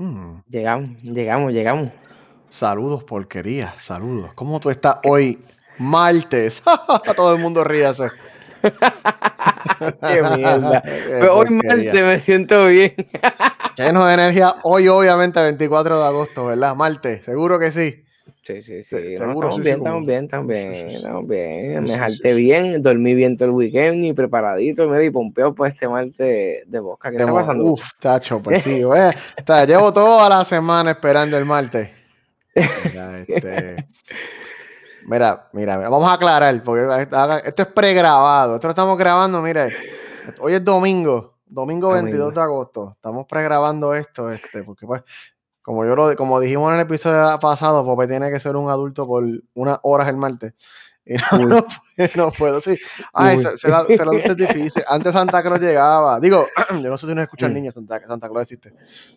Mm. Llegamos, llegamos, llegamos. Saludos, porquería, saludos. ¿Cómo tú estás hoy, martes? Todo el mundo ríase. Qué mierda. Qué Pero hoy martes me siento bien. Lleno de energía. Hoy, obviamente, 24 de agosto, ¿verdad? Martes, seguro que sí. Sí, sí, sí. No, estamos sí, bien, estamos bien, estamos bien, estamos bien. Me jalté bien, dormí bien todo el weekend y preparadito, mira, y pompeo por este martes de boca. ¿Qué está Demo- pasando? Uf, tacho, pues sí. O sea, llevo toda la semana esperando el martes. Mira, este, mira, mira, mira, vamos a aclarar, porque haga- esto es pregrabado. Esto lo estamos grabando, mire. Hoy es domingo, domingo 22 de agosto. Estamos pregrabando esto, este, porque pues, como yo lo, como dijimos en el episodio pasado, Pope tiene que ser un adulto por unas horas el martes. Y no, puedo, no puedo, sí. Ay, Uy. se, se la- se lo es difícil. Antes Santa Claus llegaba. Digo, yo no sé si no escuchan Mm. niños, Santa, Santa Claus existe.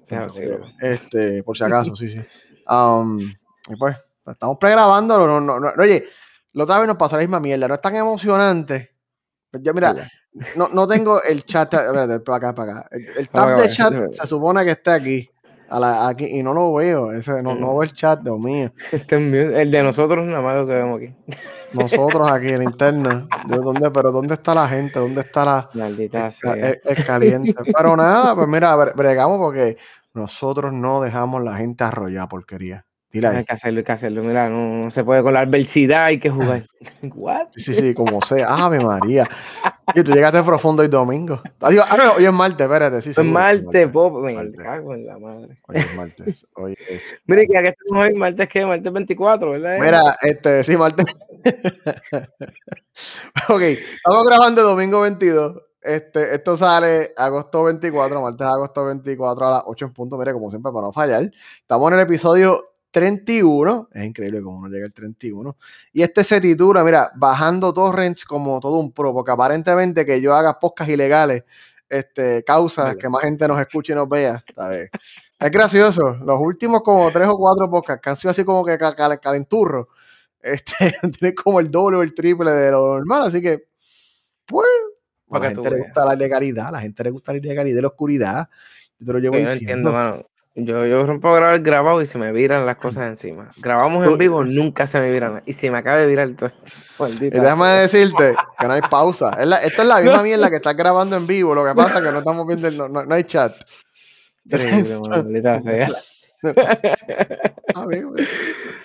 Claro, sí, bro. Este, por si acaso, sí, sí. Um, y pues, estamos pregrabándolo. No, no, no, oye, la otra vez nos pasó la misma mierda. No es tan emocionante. Pues Yo, mira, no, no tengo el chat. Espérate, para acá, para acá. El, el tab de chat se supone que está aquí. A la- aquí y no lo veo. Ese, no, no veo el chat, Dios mío. Este es el de nosotros nada más lo que vemos aquí. Nosotros aquí en internet. Yo, ¿dónde, pero ¿dónde está la gente? ¿Dónde está la, Maldita sea. es- es caliente. Pero nada, pues mira, bre- bregamos porque nosotros no dejamos la gente arrollar porquería. Dile ahí. Hay que hacerlo, hay que hacerlo. Mira, no, no se puede con la adversidad, hay que jugar. ¿What? Sí, sí, como sea. Ave María. Y tú llegaste profundo hoy domingo. Adiós. Ah, no, hoy es martes, espérate. Sí, es martes, pop, me cago en la madre. Hoy es martes. Hoy es. Mire, que aquí estamos hoy, martes que martes 24, ¿verdad? Mira, este, sí, martes. ok, estamos grabando domingo 22. Este, esto sale agosto 24, martes agosto 24 a las 8 en punto. Mire, como siempre, para no fallar. Estamos en el episodio 31. Es increíble cómo uno llega al 31. Y este se titula, mira, bajando torrents como todo un pro, porque aparentemente que yo haga podcasts ilegales, este, causa Vale. que más gente nos escuche y nos vea. ¿sabes? Es gracioso. Los últimos como tres o cuatro podcasts que han sido así como que ca- cal- calenturros, este, tienen como el doble o el triple de lo normal. Así que, pues, a la gente le gusta la ilegalidad, a la gente le gusta la ilegalidad y la oscuridad. Yo te lo llevo Yo no diciendo. entiendo, mano. Yo, yo rompo a grabar grabado y se me viran las cosas encima. Grabamos en vivo, nunca se me viran. Y se me acaba de virar todo. Y déjame decirte que no hay pausa. Es la- esto es la misma mierda que estás grabando en vivo. Lo que pasa es que no estamos viendo, el- no, no- no hay chat. Increíble, maldita sea. Bien.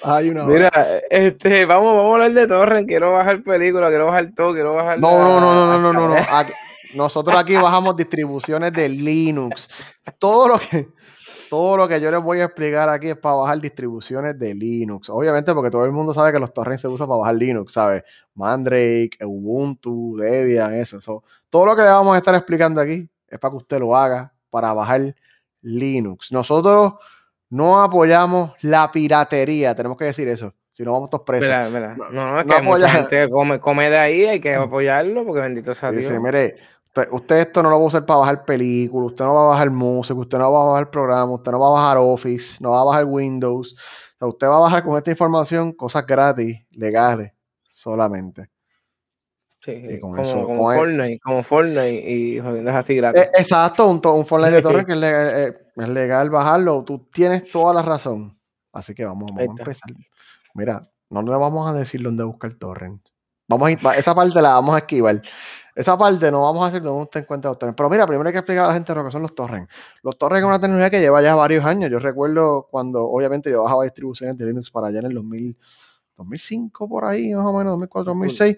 Hay una. Mira, este, vamos, vamos a hablar de Torrent. Quiero bajar película, quiero bajar todo, quiero bajar. No, la- no, no, no, no, no, no, Aquí- nosotros aquí bajamos distribuciones de Linux. Todo lo que todo lo que yo les voy a explicar aquí es para bajar distribuciones de Linux. Obviamente porque todo el mundo sabe que los torrents se usan para bajar Linux, ¿sabes? Mandrake, Ubuntu, Debian, eso, eso. Todo lo que le vamos a estar explicando aquí es para que usted lo haga para bajar Linux. Nosotros no apoyamos la piratería, tenemos que decir eso. Si no vamos todos presos. Mira, mira. No, No, no, es no que mucha apoya- gente come, come de ahí, hay que apoyarlo, porque bendito sea Dios. Dice, mire, usted, usted esto no lo va a usar para bajar películas, usted no va a bajar música, usted no va a bajar programas, usted no va a bajar Office, no va a bajar Windows. O sea, usted va a bajar con esta información cosas gratis, legales, solamente. Sí, y con como, eso- como con el- Fortnite, como Fortnite y jodiendo así gratis. Eh, exacto, un, un Fortnite de torre que es legal, eh, es legal bajarlo. Tú tienes toda la razón. Así que vamos, vamos a empezar. Mira, no le vamos a decir dónde buscar torrent. Vamos a esa parte la vamos a esquivar. Esa parte no vamos a decir dónde usted encuentra los torrents. Pero mira, primero hay que explicar a la gente lo que son los torrents. Los torrents es una tecnología que lleva ya varios años. Yo recuerdo cuando, obviamente, yo bajaba distribuciones de Linux para allá en el 2000, 2005, por ahí, más o menos, 2004, 2006.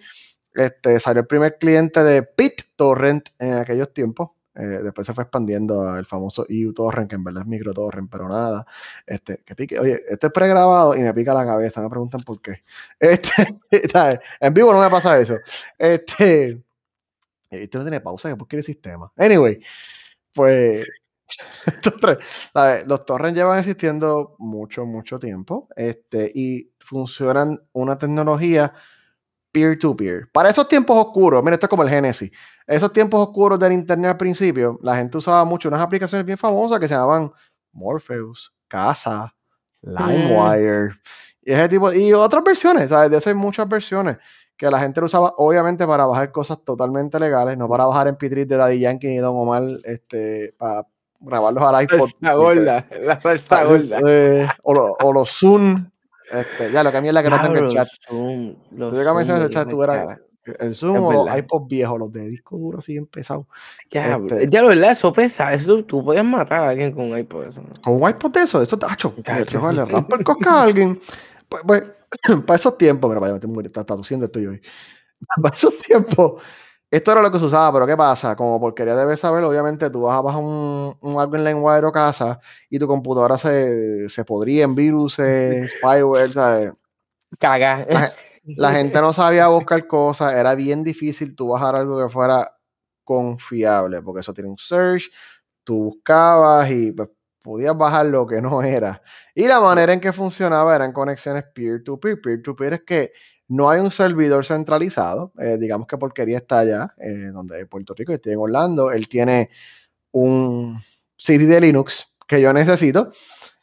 Este, salió el primer cliente de BitTorrent en aquellos tiempos. Eh, después se fue expandiendo al famoso EU Torrent, que en verdad es microtorrent, pero nada. Este, que pique, oye, esto es pregrabado y me pica la cabeza, me preguntan por qué. Este, en vivo no me pasa eso. Este, esto no tiene pausa, que por qué el sistema. Anyway, pues los torrents llevan existiendo mucho, mucho tiempo. Este, y funcionan una tecnología peer-to-peer. Para esos tiempos oscuros, mira, esto es como el Genesis. Esos tiempos oscuros del Internet al principio, la gente usaba mucho unas aplicaciones bien famosas que se llamaban Morpheus, Casa, LimeWire, y ese tipo, y otras versiones, ¿sabes? De esas hay muchas versiones que la gente lo usaba, obviamente, para bajar cosas totalmente legales, no para bajar en 3 de Daddy Yankee y Don Omar, este, para grabarlos al iPod. Salsa gorda, la salsa gorda. Eh, o, lo- o los Zoom. Este, ya, lo que a mí es la que no tengo el chat. Zoom, los Yo que mencioné el Zoom, chat, tú ¿verdad, eras cara? el Zoom o los verdad. iPod viejos, los de disco duro así empezados. Diablo, Este- ya lo verdad, eso pesa, eso tú podías matar a alguien con un iPod. Eso. ¿no? Con un iPod de eso, eso tacho, le rampa el cosca a alguien. Pues, pues, para esos tiempos, mira, vaya, me estoy muriendo, está traduciendo esto yo hoy. Para esos tiempos, esto era lo que se usaba, pero ¿qué pasa? Como porquería debes saber, obviamente tú vas a bajar un, un algo en LimeWire o casa y tu computadora se, se podría en virus, spyware, ¿sabes? Caga. La, la gente no sabía buscar cosas, era bien difícil tú bajar algo que fuera confiable, porque eso tiene un search, tú buscabas y pues, podías bajar lo que no era. Y la manera en que funcionaba eran conexiones peer-to-peer. Peer-to-peer es que no hay un servidor centralizado, eh, digamos que porquería está allá, eh, donde Puerto Rico, estoy en Orlando, él tiene un CD de Linux que yo necesito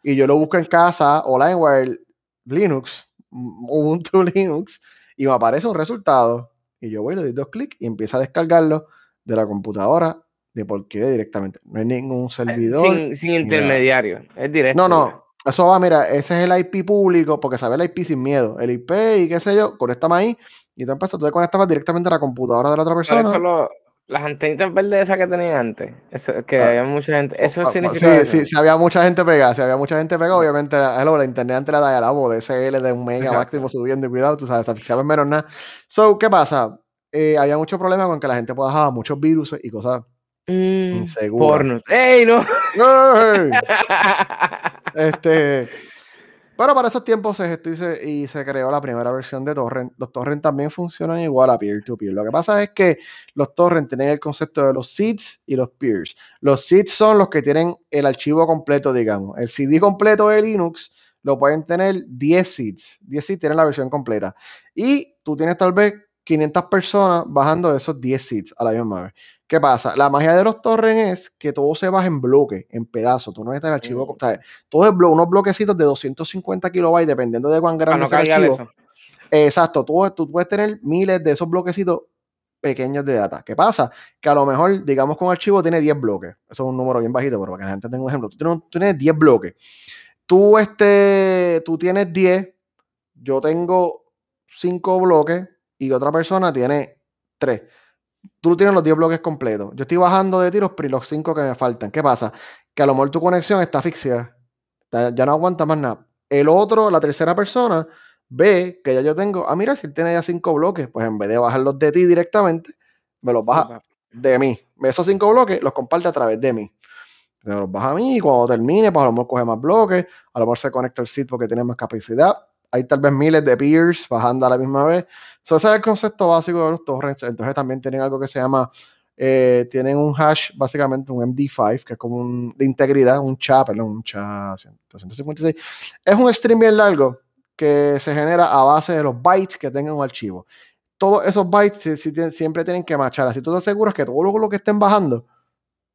y yo lo busco en casa o LimeWire Linux, Ubuntu Linux, y me aparece un resultado. Y yo voy, le doy dos clics y empiezo a descargarlo de la computadora de porquería directamente. No hay ningún servidor. sin, sin intermediario, es directo. No, no. Eso va, mira, ese es el IP público, porque sabe el IP sin miedo. El IP y qué sé yo, conéctame ahí. Y tú empiezas, tú te conectabas directamente a la computadora de la otra Por persona. eso lo- las antenitas verdes esas que tenían antes, eso, que Ah. había mucha gente, eso Ah, ah, significa Sí, eso. sí, si había mucha gente pegada, si había mucha gente pegada, obviamente la, la internet antes era de la voz de SL de un mega Exacto. máximo subiendo y cuidado, tú sabes, si sabes menos nada. So, ¿qué pasa? Eh, había mucho problema con que la gente bajaba muchos virus y cosas. Mm, insegura. porno. ¡Ey, no! ¡Ey! Este, pero para esos tiempos se gestó y se, y se creó la primera versión de torrent. Los torrent también funcionan igual a peer-to-peer. Lo que pasa es que los torrent tienen el concepto de los seeds y los peers. Los seeds son los que tienen el archivo completo, digamos. El CD completo de Linux lo pueden tener 10 seeds. 10 seeds tienen la versión completa. Y tú tienes tal vez 500 personas bajando esos 10 seeds a la misma vez. ¿Qué pasa? La magia de los torrent es que todo se baja en bloque, en pedazos. Tú no necesitas el archivo, Mm. o sea, todo es blo- unos bloquecitos de 250 kilobytes, dependiendo de cuán grande sea el archivo. eso. Exacto, tú, tú puedes tener miles de esos bloquecitos pequeños de data. ¿Qué pasa? Que a lo mejor, digamos que un archivo tiene 10 bloques. Eso es un número bien bajito, pero para que la gente tenga un ejemplo. Tú tienes, tú tienes 10 bloques. Tú, este, tú tienes 10, yo tengo 5 bloques y otra persona tiene 3. Tú tienes los 10 bloques completos. Yo estoy bajando de tiros, pero los 5 que me faltan. ¿Qué pasa? Que a lo mejor tu conexión está asfixiada. Ya, no aguanta más nada. El otro, la tercera persona, ve que ya yo tengo, ah, mira, si él tiene ya 5 bloques, pues en vez de bajarlos de ti directamente, me los baja de mí. Esos 5 bloques los comparte a través de mí. Me los baja a mí y cuando termine, pues a lo mejor coge más bloques, a lo mejor se conecta el sitio porque tiene más capacidad. Hay tal vez miles de peers bajando a la misma vez. So, ese es el concepto básico de los torrents. Entonces también tienen algo que se llama, eh, tienen un hash, básicamente un MD5, que es como un, de integridad, un chat, perdón, un chat 256. Es un stream bien largo que se genera a base de los bytes que tenga un archivo. Todos esos bytes sí tienen- siempre tienen que machar. Así tú te aseguras que todo lo, que estén bajando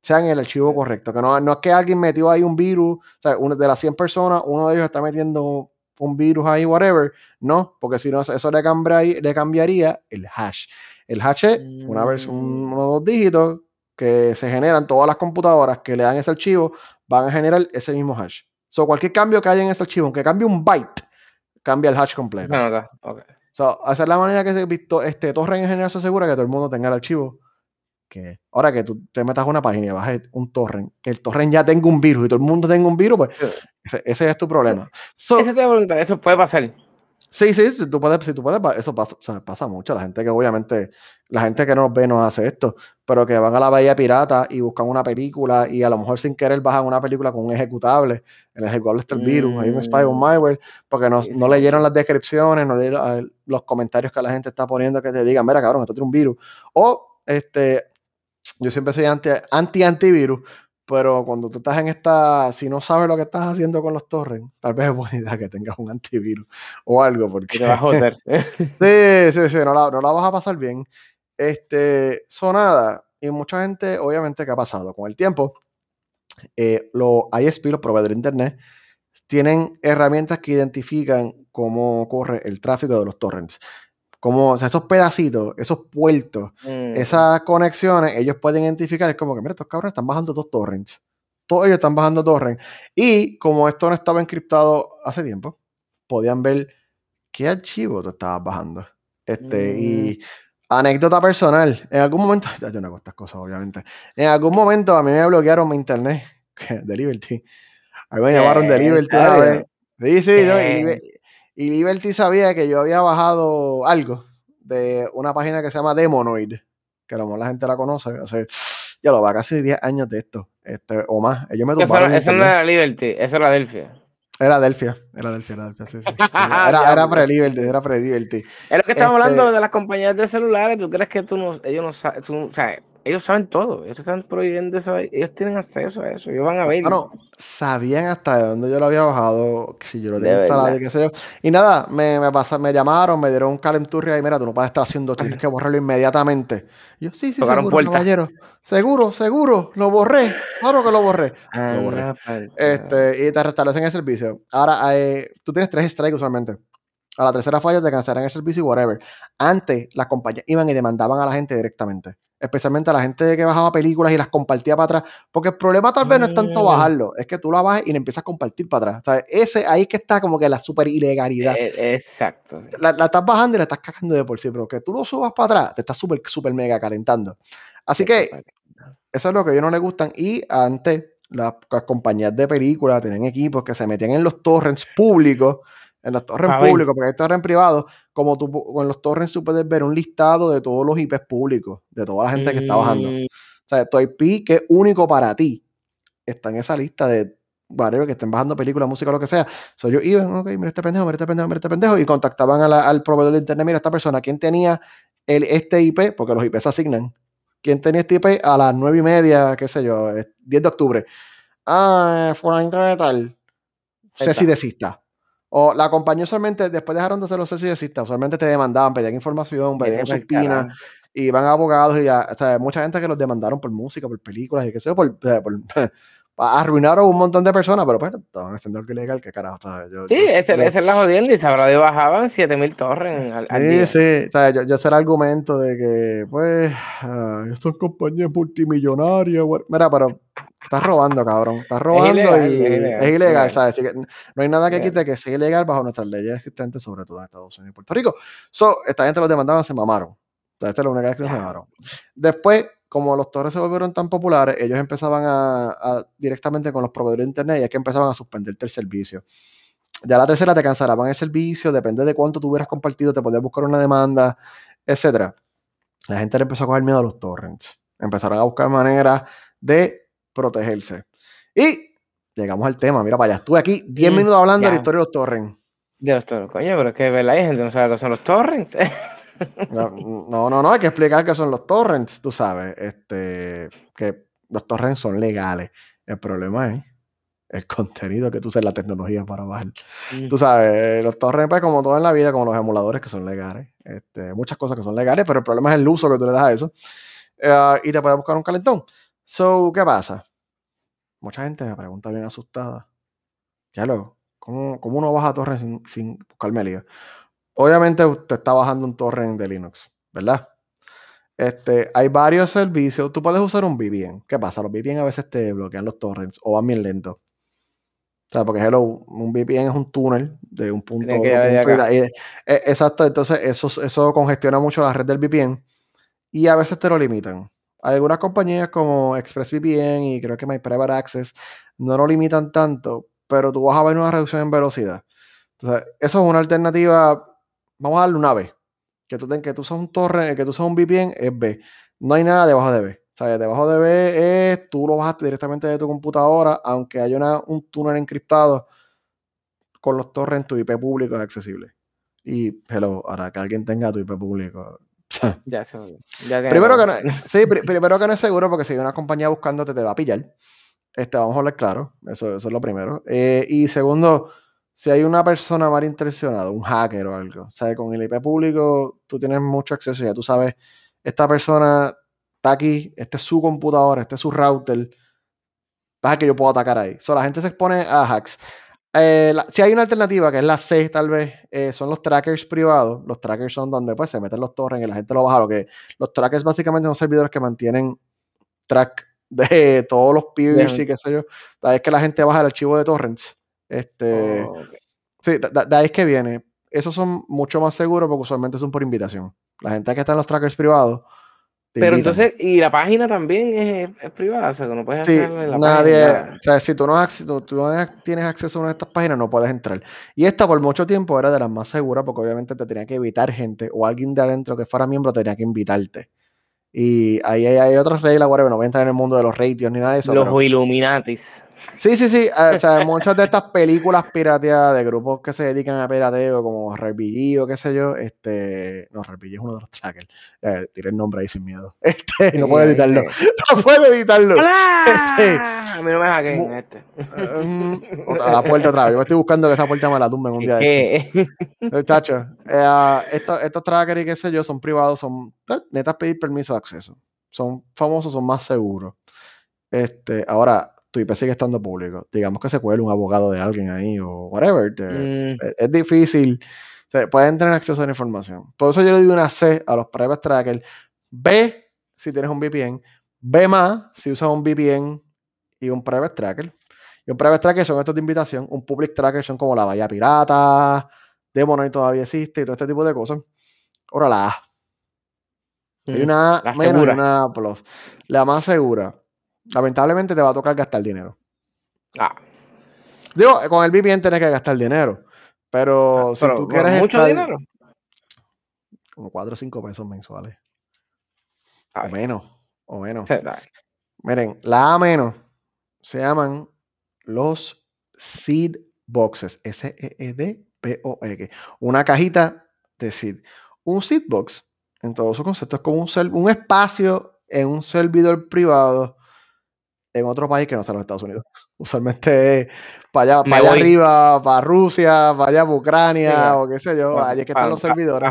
sea en el archivo correcto. Que no, no es que alguien metió ahí un virus, o sea, uno, de las 100 personas, uno de ellos está metiendo un virus ahí, whatever. No, porque si no, eso le cambiaría, le cambiaría el hash. El hash es una vez un, Mm. unos dos dígitos que se generan todas las computadoras que le dan ese archivo, van a generar ese mismo hash. So, cualquier cambio que haya en ese archivo, aunque cambie un byte, cambia el hash completo. Se nota. ok. So, esa es la manera que se, Victor- este, torrent en general se asegura que todo el mundo tenga el archivo. Que ahora que tú te metas a una página y bajes un torrent, que el torrent ya tenga un virus y todo el mundo tenga un virus, pues ese, ese es tu problema. So, Eso te voy a preguntar, eso puede pasar. sí, sí, si tú puedes, si tú puedes, eso pasa, o sea, pasa mucho. La gente que obviamente, la gente que no nos ve no hace esto, pero que van a la bahía pirata y buscan una película y a lo mejor sin querer bajan una película con un ejecutable. El ejecutable está el virus, hay un spy, un Mm. malware, porque no, Sí, no leyeron las descripciones, no leyeron los comentarios que la gente está poniendo que te digan, mira, cabrón, esto tiene un virus. O, este, yo siempre soy anti, anti antivirus, pero cuando tú estás en esta, si no sabes lo que estás haciendo con los torrents, tal vez es buena idea que tengas un antivirus o algo, porque Que te va a joder. Sí, sí, sí, no la, no la vas a pasar bien. Este, sonada, y mucha gente, obviamente, ¿qué ha pasado? Con el tiempo, eh, los ISP, los proveedores de Internet, tienen herramientas que identifican cómo corre el tráfico de los torrents. Como, o sea, esos pedacitos, esos puertos, Mm. esas conexiones, ellos pueden identificar, es como que, mira, estos cabrones están bajando dos torrents. todos ellos están bajando torrent. Y como esto no estaba encriptado hace tiempo, podían ver qué archivo tú estabas bajando. Este, y Mm. anécdota personal, en algún momento, yo no hago estas cosas, obviamente. En algún momento a mí me bloquearon mi internet de Liberty. A mí me llamaron de ¿En Liberty una serio? vez. Sí, sí, ¿no? Y Liberty sabía que yo había bajado algo de una página que se llama Demonoid, que a lo mejor la gente la conoce. O sea, ya lo va casi 10 años de esto, este, o más. Ellos me tumbaron el eso no era Liberty, eso era Delphia. Era Delphia, era Delphia, era Delphia, sí, sí. Era, era pre-Liberty, era pre-Liberty. Es lo que estamos Este- hablando de las compañías de celulares. ¿Tú crees que tú no, ellos no saben? Ellos saben todo. Ellos están prohibiendo eso. Ellos tienen acceso a eso. Ellos van a ver. Bueno, sabían hasta de dónde yo lo había bajado, que si yo lo tenía instalado y qué sé yo. Y nada, me, me, pasa- me llamaron, me dieron un calenturria y mira, tú no puedes estar haciendo, tienes que borrarlo inmediatamente. Y yo, sí, sí, Tocaron seguro, puerta. caballero. Seguro, seguro, lo borré. Claro que lo borré. Lo borré. Este, y te restablecen el servicio. Ahora, eh, tú tienes tres strikes usualmente. A la tercera falla te cancelarán el servicio y whatever. Antes, las compañías iban y demandaban a la gente directamente. Especialmente a la gente que bajaba películas y las compartía para atrás. Porque el problema tal vez no es tanto Mm. bajarlo, es que tú la bajas y le empiezas a compartir para atrás. O sea, ese ahí es que está como que la super ilegalidad. Eh, exacto. sí. La, la estás bajando y la estás cagando de por sí, pero que tú lo subas para atrás, te estás súper, súper mega calentando. Así que eso es lo que a ellos no les gustan. Y antes, las, las compañías de películas tenían equipos que se metían en los torrents públicos, en los torrents públicos, porque hay torrents privados, como tú con los torrents tú puedes ver un listado de todos los IPs públicos, de toda la gente que está bajando. Mm, O sea, tu IP que es único para ti está en esa lista de whatever, que estén bajando películas, música, lo que sea. So, ellos iban, ok, mira este pendejo, mira este pendejo, mira este pendejo, y contactaban a la- al proveedor de internet, mira esta persona, ¿quién tenía el, este IP? Porque los IP se asignan. ¿Quién tenía este IP a las nueve y media, qué sé yo, eh, 10 de octubre? Ah, de tal. Ceci está. desista. O la compañía usualmente, después dejaron de hacer los Ceci desista, usualmente te demandaban, pedían información, pedían subpina, carajo. y van abogados y ya, o sea, mucha gente que los demandaron por música, por películas y qué sé yo, por, por- arruinaron un montón de personas, pero pues estaban haciendo algo ilegal, qué carajo, ¿sabes? Yo, Sí, yo- esa yo- esa es la jodienda. Y sabrá de bajaban 7000 torres al, al Sí, día. sí, o sea, yo, yo sé el argumento de que, pues, ah, estas compañías multimillonarias, mira, pero estás robando, cabrón, estás robando ilegal, y es ilegal, es ilegal. ¿sabes? Así que no hay nada que quite que sea ilegal bajo nuestras leyes existentes, sobre todo en Estados Unidos y Puerto Rico. So, esta gente los demandaban, se mamaron. O sea, esta es la única vez que los mamaron. Después, como los torres se volvieron tan populares, ellos empezaban a, a- directamente con los proveedores de internet y es que empezaban a suspenderte el servicio. Ya la tercera te cancelaban el servicio, depende de cuánto tú hubieras compartido, te podías buscar una demanda, etcétera. La gente le empezó a coger miedo a los torrents. Empezaron a buscar maneras de protegerse. Y llegamos al tema, mira para allá. Estuve aquí 10 Mm, minutos hablando de la historia de los torrents. De los torrents, coño, pero es que ¿verdad? hay gente que no sabe qué son los torrents. No, no, no, hay que explicar qué son los torrents, tú sabes. Este, que los torrents son legales. El problema es el contenido que tú usas la tecnología para bajar. Mm, Tú sabes, eh, los torrents, pues, como todo en la vida, como los emuladores que son legales. Este, muchas cosas que son legales, pero el problema es el uso que tú le das a eso. Eh, y te puedes buscar un calentón. So, ¿qué pasa? Mucha gente me pregunta bien asustada. Ya luego, ¿cómo, cómo uno baja torrent sin, sin buscarme lío? Obviamente usted está bajando un torrent de Linux, ¿verdad? Este, hay varios servicios. Tú puedes usar un VPN. ¿Qué pasa? Los VPN a veces te bloquean los torrents o van bien lentos. O sea, porque hello, un VPN es un túnel de un punto que de eh, exacto, entonces eso, eso congestiona mucho la red del VPN y a veces te lo limitan. Hay algunas compañías como ExpressVPN y creo que My Private Access no lo limitan tanto, pero tú vas a ver una reducción en velocidad. Entonces, eso es una alternativa. Vamos a darle una B. Que tú, que tú usas un torre, que tú usas un VPN es B. No hay nada debajo de B. O sea, debajo de B es tú lo bajaste directamente de tu computadora, aunque haya una- un túnel encriptado con los torrents, tu IP público es accesible. Y, hello, ahora que alguien tenga tu IP público. Ya se. Ya primero que no, sí, pri- primero que no es seguro porque si hay una compañía buscándote te va a pillar. Este, vamos a hablar claro, eso, eso es lo primero. Eh, y segundo, si hay una persona malintencionada, un hacker o algo, sea, con el IP público tú tienes mucho acceso, ya tú sabes, esta persona está aquí, este es su computadora, este es su router, pasa que yo puedo atacar ahí. So, la gente se expone a hacks. Eh, la- si hay una alternativa, que es la C, tal vez, eh, son los trackers privados. Los trackers son donde pues, se meten los torrents y la gente lo baja. Lo que, los trackers básicamente son servidores que mantienen track de todos los peers y qué sé yo. Es que la gente baja el archivo de torrents. Este, Oh. Sí, de, ahí es que viene. Esos son mucho más seguros porque usualmente son por invitación. La gente que está en los trackers privados. Pero invitan. entonces, y la página también es, es privada, o sea, que no puedes Sí, la nadie, página. o sea, si tú no, tú- no tienes acceso a una de estas páginas, no puedes entrar. Y esta por mucho tiempo era de las más seguras porque obviamente te tenía que evitar gente o alguien de adentro que fuera miembro tenía que invitarte. Y ahí hay, hay otras reglas, whatever, no voy a entrar en el mundo de los ratios ni nada de eso. Los pero- Illuminatis. Sí, sí, sí. eh, o sea, muchas de estas películas pirateadas de grupos que se dedican a pirateo, como RPG o qué sé yo, este. No, RPG es uno de los trackers. Eh, tiré el nombre ahí sin miedo. Este, no puedo editarlo. No puedo editarlo. Este. A mí no me hackeen este. Mm, otra- la puerta otra vez. Yo me estoy buscando que esa puerta me la tumben un día de Es que- estos. Muchachos, eh, estos, estos trackers y qué sé yo son privados, son eh, netas pedir permiso de acceso. Son famosos, son más seguros. Este, ahora, tu IP sigue estando público. Digamos que se cuele un abogado de alguien ahí o whatever. te- Mm, es, es difícil. te- pueden tener acceso a la información. Por eso yo le doy una C a los private trackers. B si tienes un VPN. B más si usas un VPN y un private tracker. Y un private tracker son estos de invitación. Un public tracker son como la Bahía Pirata, Demonite todavía existe y todo este tipo de cosas. Ahora la A. Hay mm. una A La menos y segura. una A plus. La más segura. Lamentablemente te va a tocar gastar dinero. Ah, Digo, con el VPN tienes que gastar dinero. Pero si pero, tú quieres mucho estar dinero. como 4 o 5 pesos mensuales. O menos. O menos. Miren, la A menos se llaman los seed boxes. S-E-E-D-B-O-X. Una cajita de seed. Un seed box, en todo su concepto, es como un, un espacio en un servidor privado en otro país que no sea los Estados Unidos. Usualmente es para allá, para allá arriba, para Rusia, para allá para Ucrania, o qué sé yo. pa- Allí es que están los servidores.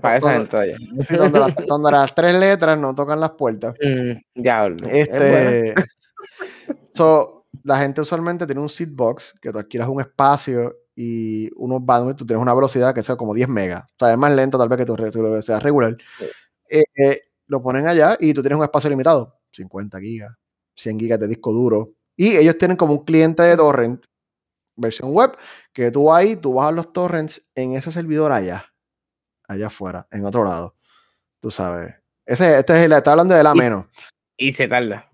Para esa gente allá. sí, donde, las, donde las tres letras no tocan las puertas. Mm, Diablo. es. Este, so, la gente usualmente tiene un seed box que tú alquilas un espacio y unos bandwidth, tú tienes una velocidad que sea como 10 megas. O sea, es más lento tal vez que tu, tu velocidad regular. Sí. Eh, eh, lo ponen allá y tú tienes un espacio limitado, 50 gigas, 100 gigas de disco duro. Y ellos tienen como un cliente de torrent, versión web, que tú ahí, tú bajas los torrents en ese servidor allá, allá afuera, en otro lado. Tú sabes. Ese, este es el, está hablando de la menos. Y se tarda.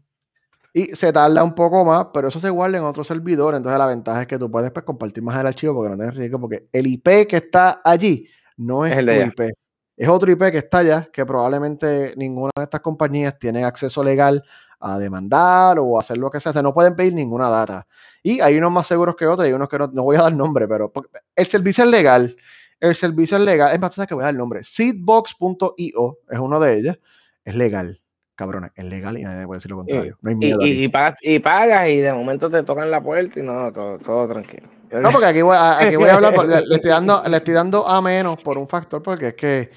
Y se tarda un poco más, pero eso se guarda en otro servidor. Entonces la ventaja es que tú puedes pues, compartir más el archivo porque no tienes riesgo. Porque el IP que está allí no es, Es el de tu allá. IP. Es otro IP que está allá, que probablemente ninguna de estas compañías tiene acceso legal a demandar o a hacer lo que sea. O sea, no pueden pedir ninguna data. Y hay unos más seguros que otros, y hay unos que no, no voy a dar nombre, pero el servicio es legal. El servicio es legal. Es más, tú sabes que voy a dar el nombre. Seedbox.io es uno de ellos. Es legal. Cabrones, es legal y nadie puede decir lo contrario. No hay miedo. y, y pagas, y pagas y de momento te tocan la puerta y no, todo, todo tranquilo. No, porque aquí voy, a- aquí voy a hablar, le estoy dando, le estoy dando a menos por un factor, porque es que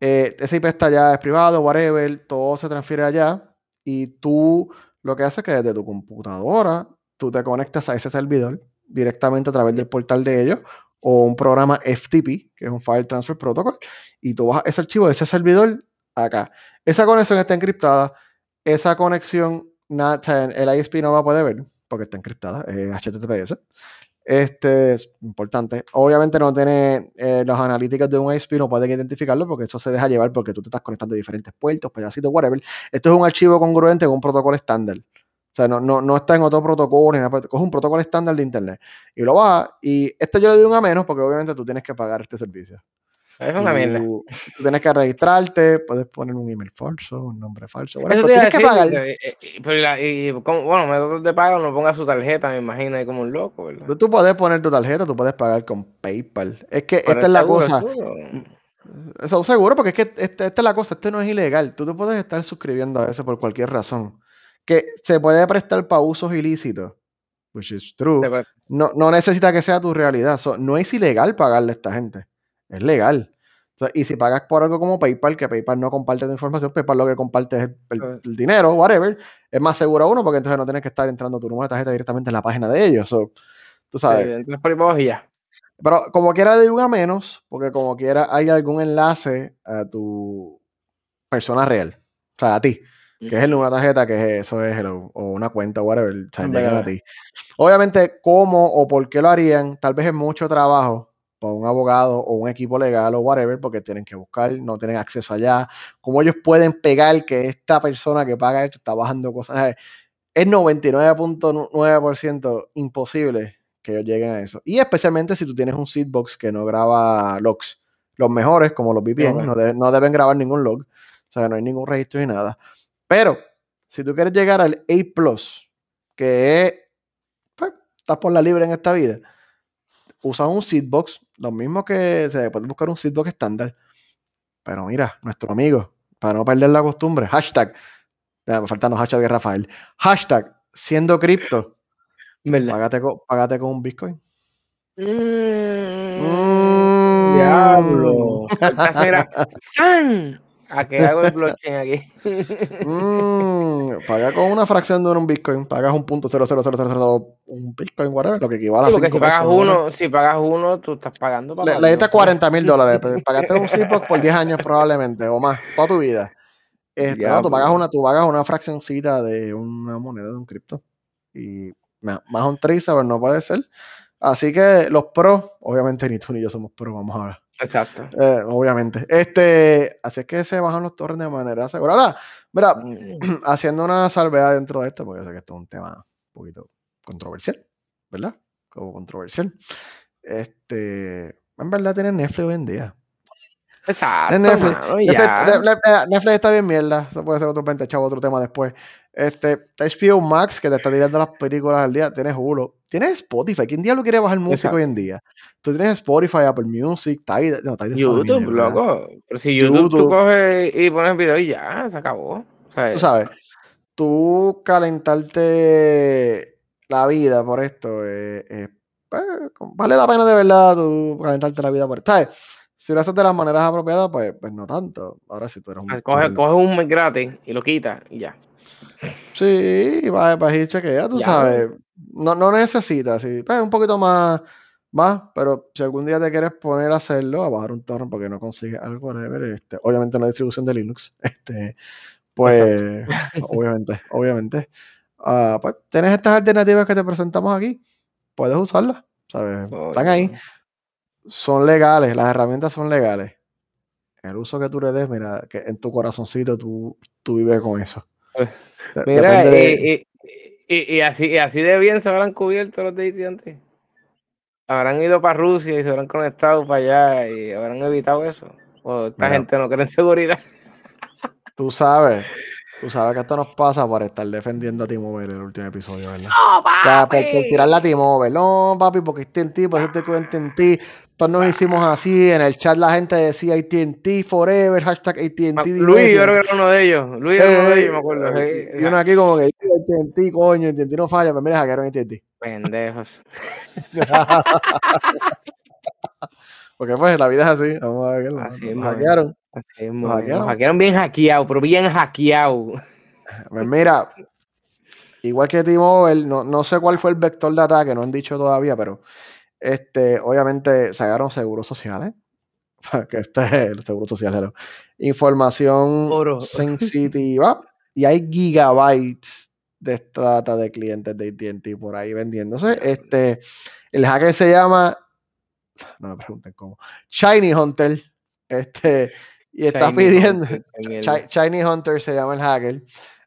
eh, ese IP está allá, es privado, whatever, todo se transfiere allá, y tú lo que haces es que desde tu computadora, tú te conectas a ese servidor directamente a través del portal de ellos, o un programa FTP, que es un File Transfer Protocol, y tú bajas ese archivo de ese servidor acá. Esa conexión está encriptada, esa conexión, na- o sea, el ISP no la puede ver, porque está encriptada, es HTTPS. Este es importante. Obviamente no tiene eh, los analíticos de un ISP, no pueden identificarlo porque eso se deja llevar porque tú te estás conectando a diferentes puertos, pedacitos, whatever. Esto es un archivo congruente con un protocolo estándar. O sea, no, no, no está en otro protocolo, ni nada, coge un protocolo estándar de internet y lo baja. Y este yo le doy un a menos porque obviamente tú tienes que pagar este servicio. Es una mierda. Tú, tú tienes que registrarte, puedes poner un email falso, un nombre falso. Eso pero tienes que pagar. eh, eh, eh, pero y la- y, como- bueno, métodos de pago no ponga su tarjeta, me imagino, ahí como un loco, ¿verdad? Tú- Tú puedes poner tu tarjeta, tú puedes pagar con PayPal. Es que Pero esta es la cosa. seguro. Eso seguro, porque es que este- esta es la cosa, este no es ilegal. Tú te puedes estar suscribiendo a veces por cualquier razón. Que se puede prestar para usos ilícitos, which is true. No, no necesita que sea tu realidad. So, no es ilegal pagarle a esta gente. Es legal. Y si pagas por algo como PayPal, que PayPal no comparte tu información, PayPal lo que comparte es el, el- el dinero, whatever, es más seguro a uno porque entonces no tienes que estar entrando tu número de tarjeta directamente en la página de ellos. So, tú sabes. entras por y ya. Pero como quiera de un a menos, porque como quiera hay algún enlace a tu persona real, o sea, a ti. que es el número de tarjeta, que es eso es hello, o una cuenta, whatever, o sea, llegan a ti. Obviamente, cómo o por qué lo harían, tal vez es mucho trabajo para un abogado o un equipo legal o whatever, porque tienen que buscar, no tienen acceso allá. ¿Cómo ellos pueden pegar que esta persona que paga esto está bajando cosas? Es 99.9% imposible que ellos lleguen a eso. Y especialmente si tú tienes un seedbox que no graba logs. Los mejores, como los VPN, Ok. no, deben- no deben grabar ningún log. O sea, no hay ningún registro ni nada. Pero, si tú quieres llegar al A, que es, pues, estás por la libre en esta vida, usa un seedbox, lo mismo que se puede buscar un seedbox estándar. Pero mira, nuestro amigo, para no perder la costumbre, hashtag, faltan los hashtags de Rafael, hashtag, siendo cripto, págate con, págate con un Bitcoin. Mm, Mm. Diablo. ¡san! ¿A qué hago el blockchain aquí? Mm, paga con una fracción de un Bitcoin, pagas un punto cero cero un Bitcoin, whatever, lo que equivale a porque 5 si pagas pesos, uno, si pagas uno, tú estás pagando para Le, diste uno. 40 mil dólares, pero pagaste un Zipbox por 10 años probablemente, o más, toda tu vida. Este, no, tú pagas una, tú pagas una fraccioncita de una moneda, de un cripto. Y más, más un tracer no puede ser. Así que los pros, obviamente ni tú ni yo somos pros, vamos a ver. Exacto. Eh, obviamente. Este, así es que se bajan los torres de manera segura. Ahora, mira, Mm, haciendo una salvedad dentro de esto, porque yo sé que esto es un tema un poquito controversial, ¿verdad? Como controversial. Este, en verdad tienen Netflix hoy en día. Exacto, Netflix, mano, Netflix, ya. Netflix- Netflix está bien mierda. Eso puede ser otro 20 chavo, otro tema después. Este, HBO Max, que te está tirando las películas al día. Tienes Hulu. Tienes Spotify. ¿Quién diablo quiere bajar música hoy en día? Tú tienes Spotify, Apple Music, Tidal. No, Tidal está YouTube, loco. Pero si YouTube, tú YouTube. coges y pones video y ya, se acabó. O sea, Tú sabes, tú calentarte la vida por esto, eh, vale la pena de verdad tú calentarte la vida por esto. ¿Sabes? Si lo haces de las maneras apropiadas, pues, pues no tanto. Ahora, si tú eres un Ah, coge, coge un mes gratis y lo quitas y ya. Sí, vas vas y chequea, tú Ya. sabes. No, no necesitas, sí. Pues un poquito más, más, pero si algún día te quieres poner a hacerlo, a bajar un torrent porque no consigues algo, whatever, este, obviamente una distribución de Linux, este, pues, obviamente, obviamente. ah, pues tienes estas alternativas que te presentamos aquí, puedes usarlas, ¿sabes? Están ahí, son legales, las herramientas son legales. El uso que tú le des, mira, que en tu corazoncito tú, tú vives con eso. De- Mira, de... y, y- y- y así, y así de bien se habrán cubierto los de. Habrán ido para Rusia y se habrán conectado para allá y habrán evitado eso. O esta Mira. gente no cree en seguridad. Tú sabes, tú sabes que esto nos pasa por estar defendiendo a T-Mobile en el último episodio, ¿verdad? ¡No, O sea, por, por papi! tirarle a T-Mobile. No, papi, porque es TNT, por eso te cuento TNT. Todos nos hicimos así. En el chat la gente decía ATT forever, hashtag ATT. Luis, yo creo que era uno de ellos. Luis era uno de ellos, me acuerdo. Eh, y uno aquí como que ATT, coño, ATT no falla, pero mira, hackearon ATT. Pendejos. Porque pues la vida es así. Vamos a ver, Así nos hackearon. Nos nos hackearon. bien hackeado, pero bien hackeado. Pues mira, igual que T-Mobile, no, no sé cuál fue el vector de ataque, no han dicho todavía, pero este, obviamente sacaron seguros sociales. Que este es el seguro social. Información Oro. sensitiva. Y hay gigabytes de esta data de clientes de AT&T por ahí vendiéndose. Este, el hacker se llama, no me pregunten cómo, Shiny Hunter. Este, y está Shiny pidiendo, Hunter. Chi- Shiny Hunter se llama el hacker.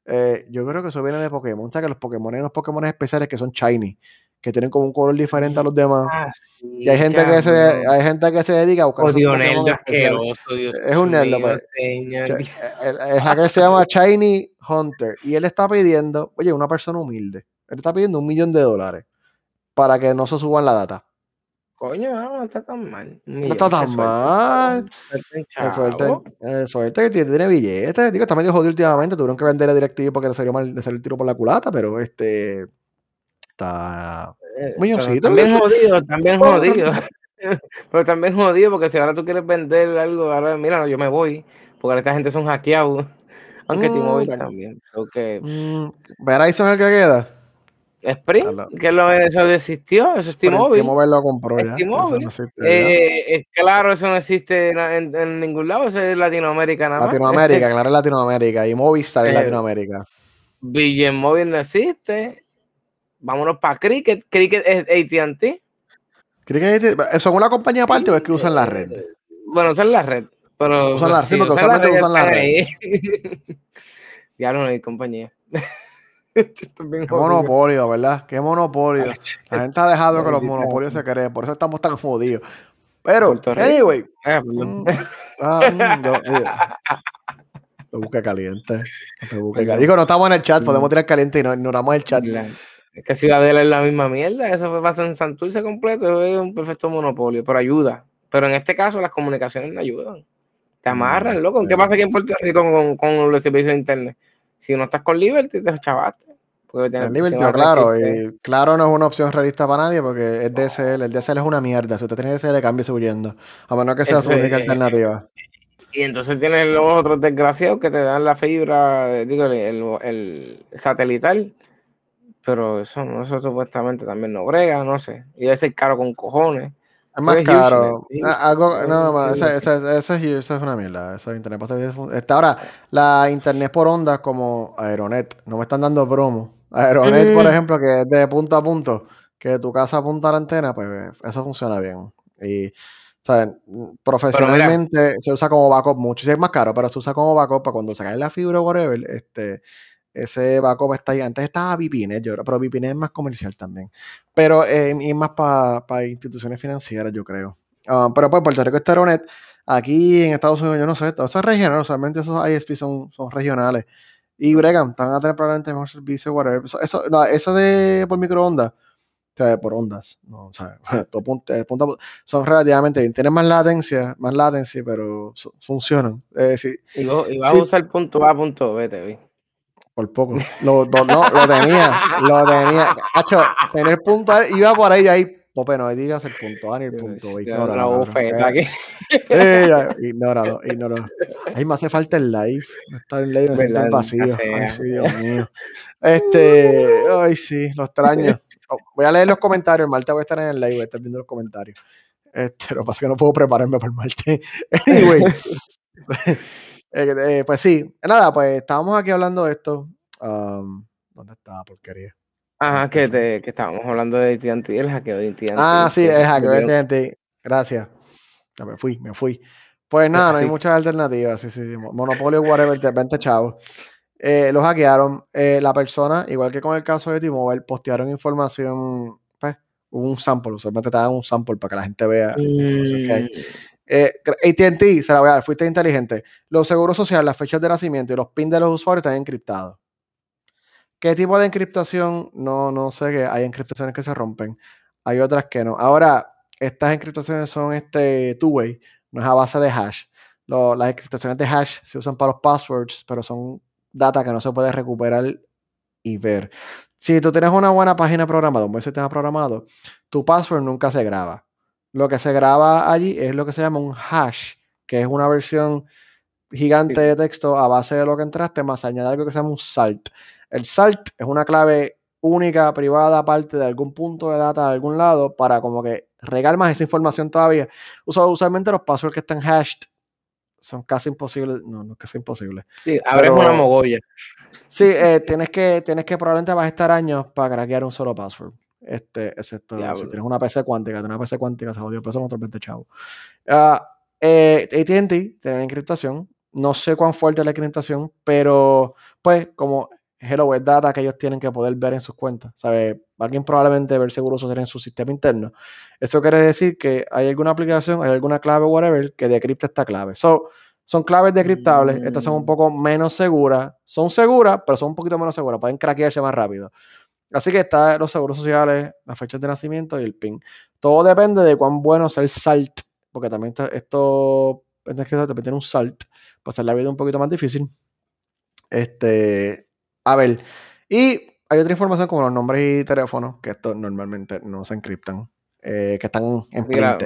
Eh, yo creo que eso viene de Pokémon. O sea, que los Pokémon hay unos Pokémon especiales que son shiny, que tienen como un color diferente a los demás. Ah, Y hay gente que se, hay gente que se dedica a buscar Odio nerdo asqueroso, Dios Es un nerdo, pues. El, el hacker se llama Shiny Hunter y él está pidiendo, oye, una persona humilde, él está pidiendo un millón de dólares para que no se suban la data. Coño, no, está tan mal. No está tan mal. Suerte Suerte, que tiene, tiene billetes. Digo, está medio jodido últimamente. Tuvieron que vender a directivo porque le salió mal, le salió el tiro por la culata, pero este está Eh, un milloncito. También jodido, también Bueno, jodido. Pero también jodido porque si ahora tú quieres vender algo, ahora mira, yo me voy. Porque ahora esta gente son hackeados. Aunque Mm, bueno. también. Que Mm, Verizon es el que queda. Sprint, que lo, eso existió, eso es T-Mobile. T-Mobile lo compró ya. T-Mobile. Eh, claro, eso no existe en, ningún lado, eso es Latinoamérica nada más. Latinoamérica, claro, es Latinoamérica. Y Movistar es eh, Latinoamérica. Villen Móvil no existe. Vámonos para Cricket. Cricket es ATT. Cricket ¿Son una compañía aparte o es que usan la red? Bueno, usan la red. Pero, usan la, red, porque usualmente usan la red. ya no hay compañía. Qué monopolio, ¿verdad? Qué monopolio. La gente ha dejado que los monopolios se creen, por eso estamos tan jodidos. Pero, anyway. Ah, mm, ah, mm, te busque caliente. Te busque caliente. Digo, no estamos en el chat, podemos tirar caliente y no ignoramos el chat. Es que Ciudadela es la misma mierda. Eso fue pasar en Santurce completo. Es un perfecto monopolio, pero ayuda. Pero en este caso, las comunicaciones no ayudan. Te amarran, loco. ¿Qué pasa aquí en Puerto Rico con, con los servicios de internet? Si no estás con Liberty, te chavaste. Liberty, claro, y claro no es una opción realista para nadie porque es DSL, el DSL es una mierda. Si usted tiene DSL, cámbiese huyendo. A menos que sea su única alternativa. Y entonces tienes los otros desgraciados que te dan la fibra, digo, el, satelital. Pero eso, eso supuestamente también no brega, no sé. Y debe ser caro con cojones. Es más caro. Ah, algo, no, eso, es, una mierda. Eso es internet. Está ahora, la internet por ondas como Aeronet, no me están dando promo. Aeronet, por ejemplo, que es de punto a punto, que de tu casa apunta a la antena, pues eso funciona bien. Y, ¿saben? Profesionalmente se usa como backup mucho. Sí, es más caro, pero se usa como backup para cuando se cae la fibra o whatever, este, ese backup está ahí. Antes estaba VPN, yo pero VPN es más comercial también. Pero eh, y más para instituciones financieras, yo creo. Ah, pero pues Puerto Rico está Aeronet. Aquí en Estados Unidos, yo no sé, eso es regional, usualmente esos ISP son, son regionales. Y bregan, van a tener probablemente mejor servicio, whatever. Eso, eso, de por microondas, o sea, por ondas, no, o sea, son relativamente bien. Tienen más latencia, más latencia, pero funcionan. Eh, y, vas a usar punto A, punto B, te vi. Por poco. Lo, no, lo tenía, lo tenía. Hacho, tener punto iba por ahí, ahí Pope, no digas el punto A ni el punto B. Ignóralo. Eh, ignóralo, ignóralo. Ay, me hace falta el live. No está el live, me el vacío. Ay, sí, Dios mío. Este, ay, sí, lo extraño. Oh, voy a leer los comentarios. Marta voy a estar en el live, voy a estar viendo los comentarios. Este, lo que pasa es que no puedo prepararme para el Marte. Anyway. Eh, eh, pues sí, nada, pues estábamos aquí hablando de esto. Um, ¿Dónde está la porquería? Ajá, que, te, que estábamos hablando de AT&T, el hackeo de AT&T. Ah, sí, el hackeo de AT&T. Gracias. Ya me fui, me fui. Pues nada, no hay muchas alternativas. Sí, sí, sí. Monopolio, whatever, de 20 chavos. Eh, lo hackearon. Eh, la persona, igual que con el caso de T-Mobile, postearon información, pues, un sample. Usualmente te dan un sample para que la gente vea. Mm. Eh, ATT, se la voy a dar, fuiste inteligente. Los seguros sociales, las fechas de nacimiento y los pins de los usuarios están encriptados. ¿Qué tipo de encriptación? No, no sé que hay encriptaciones que se rompen. Hay otras que no. Ahora, estas encriptaciones son este two-way, no es a base de hash. las encriptaciones de hash se usan para los passwords, pero son data que no se puede recuperar y ver. Si tú tienes una buena página programada, un buen sistema programado, tu password nunca se graba. Lo que se graba allí es lo que se llama un hash, que es una versión gigante de texto a base de lo que entraste, más añadir algo que se llama un salt. El salt es una clave única, privada, aparte de algún punto de data de algún lado, para como que regar más esa información todavía. Usualmente los passwords que están hashed son casi imposibles. No, no es casi imposible. Sí, abres una mogolla. Sí, eh, tienes, que, tienes que probablemente vas a estar años para craquear un solo password. Este, excepto si tienes una PC cuántica, tienes una PC cuántica, se jodió, pero son otros 20 chavos. Uh, eh, ATT tiene encriptación. No sé cuán fuerte es la encriptación, pero pues como Hello es data que ellos tienen que poder ver en sus cuentas. ¿Sabe? Alguien probablemente ver seguro social en su sistema interno. Eso quiere decir que hay alguna aplicación, hay alguna clave, whatever, que decripta esta clave. So, son claves decriptables. Estas son un poco mm. menos seguras. Son seguras, pero son un poquito menos seguras. Pueden craquearse más rápido. Así que está los seguros sociales, las fechas de nacimiento y el PIN. Todo depende de cuán bueno sea el SALT. Porque también esto, esto que tener un SALT para hacer la vida un poquito más difícil. Este, a ver, y hay otra información como los nombres y teléfonos, que estos normalmente no se encriptan, eh, que están en Mira,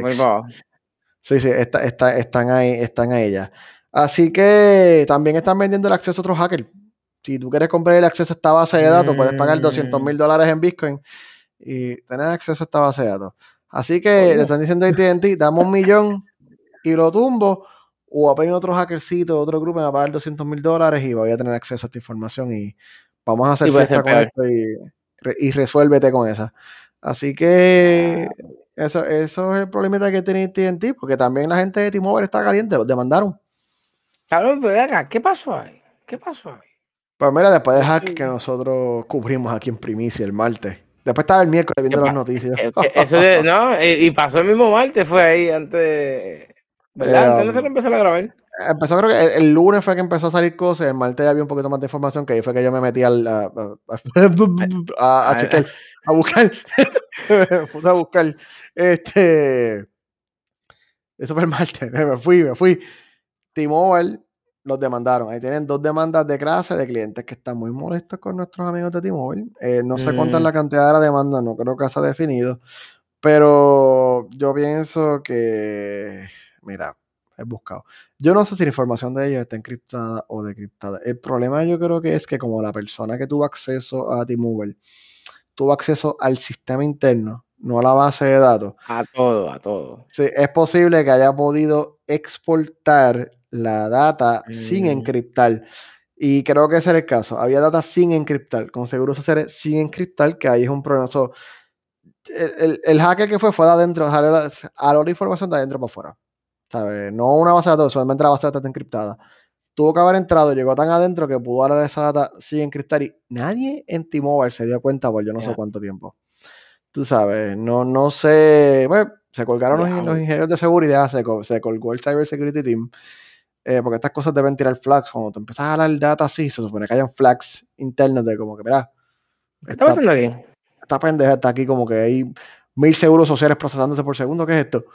Sí, sí, están ahí, están ahí ya. Así que también están vendiendo el acceso a otros hackers. Si tú quieres comprar el acceso a esta base de datos, puedes pagar 200 Mm. mil dólares en Bitcoin y tener acceso a esta base de datos. Así que le están diciendo a AT&T, dame un millón y lo tumbo, o a otro hackercito, otro grupo, me va a pagar 200 mil dólares y voy a tener acceso a esta información y vamos a hacer fiesta con esto y, y resuélvete con esa. Así que eso, eso es el problemita que tiene AT&T, porque también la gente de T-Mobile está caliente, los demandaron. Cabrón, pero acá, ¿qué pasó ahí? ¿Qué pasó ahí? Pues mira, después Yo hack que nosotros cubrimos aquí en Primicia el martes. Después estaba el miércoles viendo ¿Qué las noticias. Eso de- no, y, y pasó el mismo martes, fue ahí antes, ¿verdad? Eh, antes de um, lo empezar a grabar. Empezó creo que el, el lunes fue que empezó a salir cosas, el martes ya había un poquito más de información, que ahí fue que yo me metí al, a, a, a- a Al- chequear, a buscar, me puse a buscar, este, eso fue el martes, me fui, me fui, T-Mobile los demandaron, ahí tienen dos demandas de clase de clientes que están muy molestos con nuestros amigos de T-Mobile, Eh, no sé cuánta es Mm. la cantidad de la demanda, no creo que se ha definido, pero yo pienso que, mira, he buscado. Yo no sé si la información de ellos está encriptada o decriptada. El problema yo creo que es que como la persona que tuvo acceso a T-Mobile tuvo acceso al sistema interno, no a la base de datos, A todo, a todo. sí, es posible que haya podido exportar la data sin Mm. encriptar. Y creo que ese era el caso. Había data sin encriptar, con seguro social sin encriptar, que ahí es un problema. So, el, el- el hacker que fue fue de adentro, jaló la, jaló la información de adentro para afuera. ¿sabes? No una base de datos, solamente la base de datos está encriptada. Tuvo que haber entrado, llegó tan adentro que pudo dar esa data sin encriptar y nadie en T-Mobile se dio cuenta por yo no sé cuánto tiempo. Tú sabes, no, no sé. Bueno, se colgaron los, los ingenieros de seguridad, se, se colgó el Cyber Security Team. Eh, porque estas cosas deben tirar flags. Cuando tú empiezas a jalar data así, se supone que hayan flags internos de como que, mira, ¿Qué está pasando aquí? esta pendeja está aquí como que hay mil seguros sociales procesándose por segundo. ¿Qué es esto?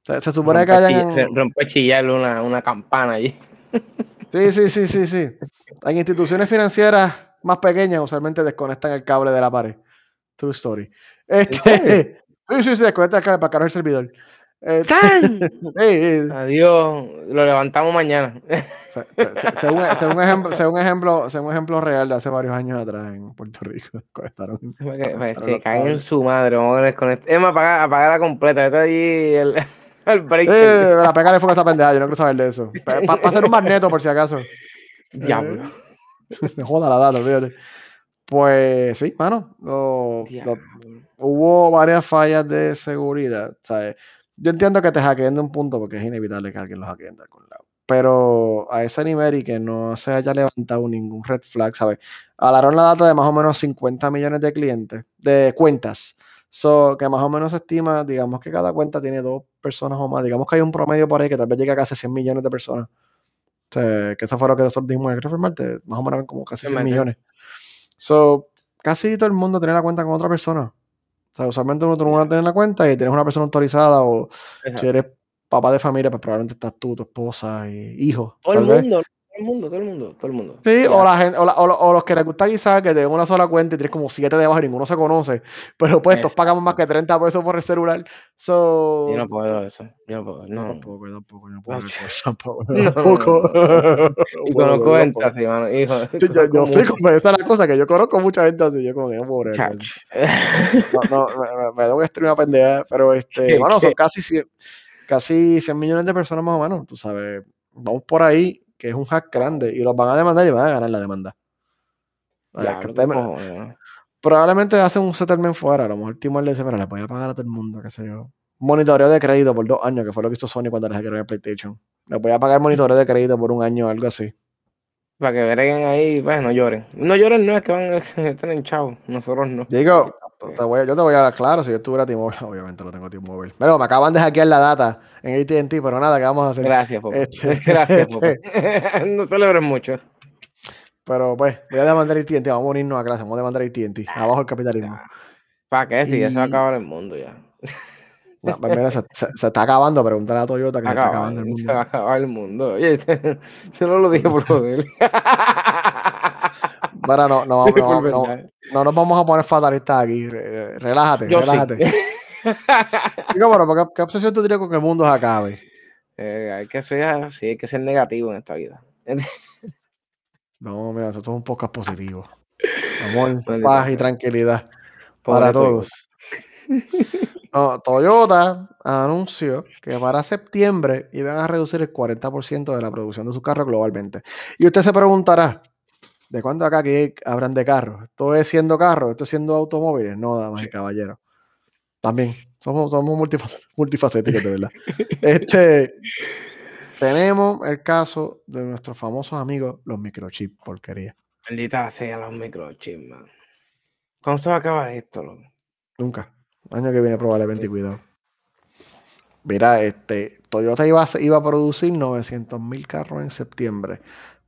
Se, se supone que hayan. rompe chillarle una, una campana allí. Sí, sí, sí, sí, sí. En instituciones financieras más pequeñas usualmente desconectan el cable de la pared. True story. Este, sí, sí, sí, desconectan el cable para cargar el servidor. Este, ¡San! sí, sí. Adiós, lo levantamos mañana. Se- se- se- Según según ejemplo, según ejemplo, según ejemplo real de hace varios años atrás en Puerto Rico, Claro, se caen en su madre. Vamos a desconectar. Es más, apagar, apagarla completa. Está allí el, el breaker. Eh, la pegarle fuego a esa pendeja, yo no quiero saber de eso. Para hacer un magneto por si acaso. Diablo. Me joda la data, olvídate. Pues sí, mano. lo- lo- Diablo. hubo varias fallas de seguridad. ¿sabes? Yo entiendo que te hackeen de un punto porque es inevitable que alguien los hackee de algún lado. Pero a ese nivel y que no se haya levantado ningún red flag, ¿sabes? Hablaron la data de más o menos 50 millones de clientes, de cuentas. So, que más o menos se estima, digamos que cada cuenta tiene dos personas o más. Digamos que hay un promedio por ahí que tal vez llega a casi 100 millones de personas. O sea, que eso fue lo que nosotros dijimos en Market, más o menos como casi 100 Realmente. millones. So, casi todo el mundo tiene la cuenta con otra persona. O sea, usualmente uno, tú no tienes la cuenta y tienes una persona autorizada o si eres papá de familia, pues probablemente estás tú, tu esposa y hijos. Todo el mundo, el mundo, todo el mundo, todo el mundo. Sí, o, la gente, o, la- o o los que les gusta guisar, que tienen una sola cuenta y tienes como siete debajo y ninguno se conoce. Pero pues todos Exacto. pagamos más que 30 pesos por el celular. So, Yo no puedo eso. Yo no puedo. Yo No. tampoco, yo tampoco, yo no puedo tampoco. No, no, tampoco. Y Bueno, conozco yo gente así, mano. Hijo, Sí, yo, yo cómo esa es la cosa, que yo conozco mucha gente así, yo como que no puedo. No, no, me, me, da un estrés una pendeja, pero este, ¿Qué- bueno, son casi 100, casi 100 millones de personas más o menos, tú sabes, vamos por ahí, que es un hack grande, y los van a demandar y van a ganar la demanda. Que probablemente hacen un settlement fuera, a lo mejor Timor le dice, pero le voy a pagar a todo el mundo, qué sé yo. Monitoreo de crédito por dos años, que fue lo que hizo Sony cuando les hackearon el PlayStation. Les voy a pagar monitoreo de crédito por un año o algo así. Para que verguen ahí, pues no lloren. No lloren, no, es que van a están chavos. Nosotros no. Digo, te voy a- yo te voy a dar claro, si yo estuviera T-Mobile, obviamente lo tengo T-Mobile. Pero me acaban de hackear la data en AT&T, pero nada, ¿qué vamos a hacer? Gracias, papá. Este, Gracias, este, no celebres mucho. pero pues, voy a demandar AT&T, vamos a unirnos a clase, vamos a demandar AT&T, abajo el capitalismo. ¿Para qué? Si ya se va a Y- acabar el mundo ya. No, pues mira, se, se- se está acabando, preguntar a Toyota que se está Acaba- acabando el se va a mundo. acabar el mundo. Oye, yo no lo dije por joder. Ahora no, no, no, no. No nos vamos a poner fatalistas aquí, re- relájate, Yo sí. relájate. Digo, pero ¿qué, qué obsesión tú tienes con que el mundo se acabe? Eh, hay que ser así, hay que ser negativo en esta vida. No, mira, esto es un podcast positivo. Amor, paz y tranquilidad para todos. No, Toyota anunció que para septiembre iban a reducir el 40% de la producción de sus carros globalmente. Y usted se preguntará, ¿de cuándo acá que hablan de carros? ¿Esto es siendo carros? ¿Esto es siendo automóviles? No, damas y caballeros. También, somos, somos multifacéticos, de verdad. este, tenemos el caso de nuestros famosos amigos, los microchips, porquería. Bendita sea los microchips, man. ¿Cómo se va a acabar esto, loco? Nunca. Año que viene probablemente, cuidado. Mira, este, Toyota iba, iba a producir 900 mil carros en septiembre.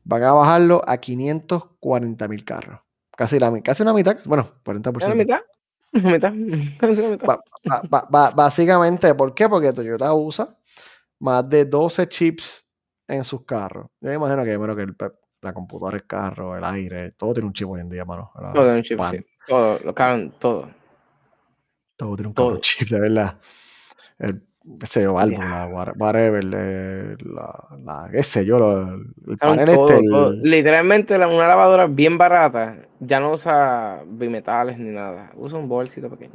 Van a bajarlo a 540 mil carros. Casi, la, casi una mitad. Bueno, 40%. ¿La mitad? mitad. básicamente, ¿por qué? Porque Toyota usa más de 12 chips en sus carros. Yo me imagino que, bueno, que la computadora, el carro, el aire, todo tiene un chip hoy en día, mano. Todo tiene un chip, sí. Todo, lo todo. Todo tiene un chip, de verdad. El, ese yo, válvula, whatever, la, la, qué sé yo, el panel este. Literalmente una lavadora bien barata ya no usa bimetales ni nada, usa un bolsito pequeño.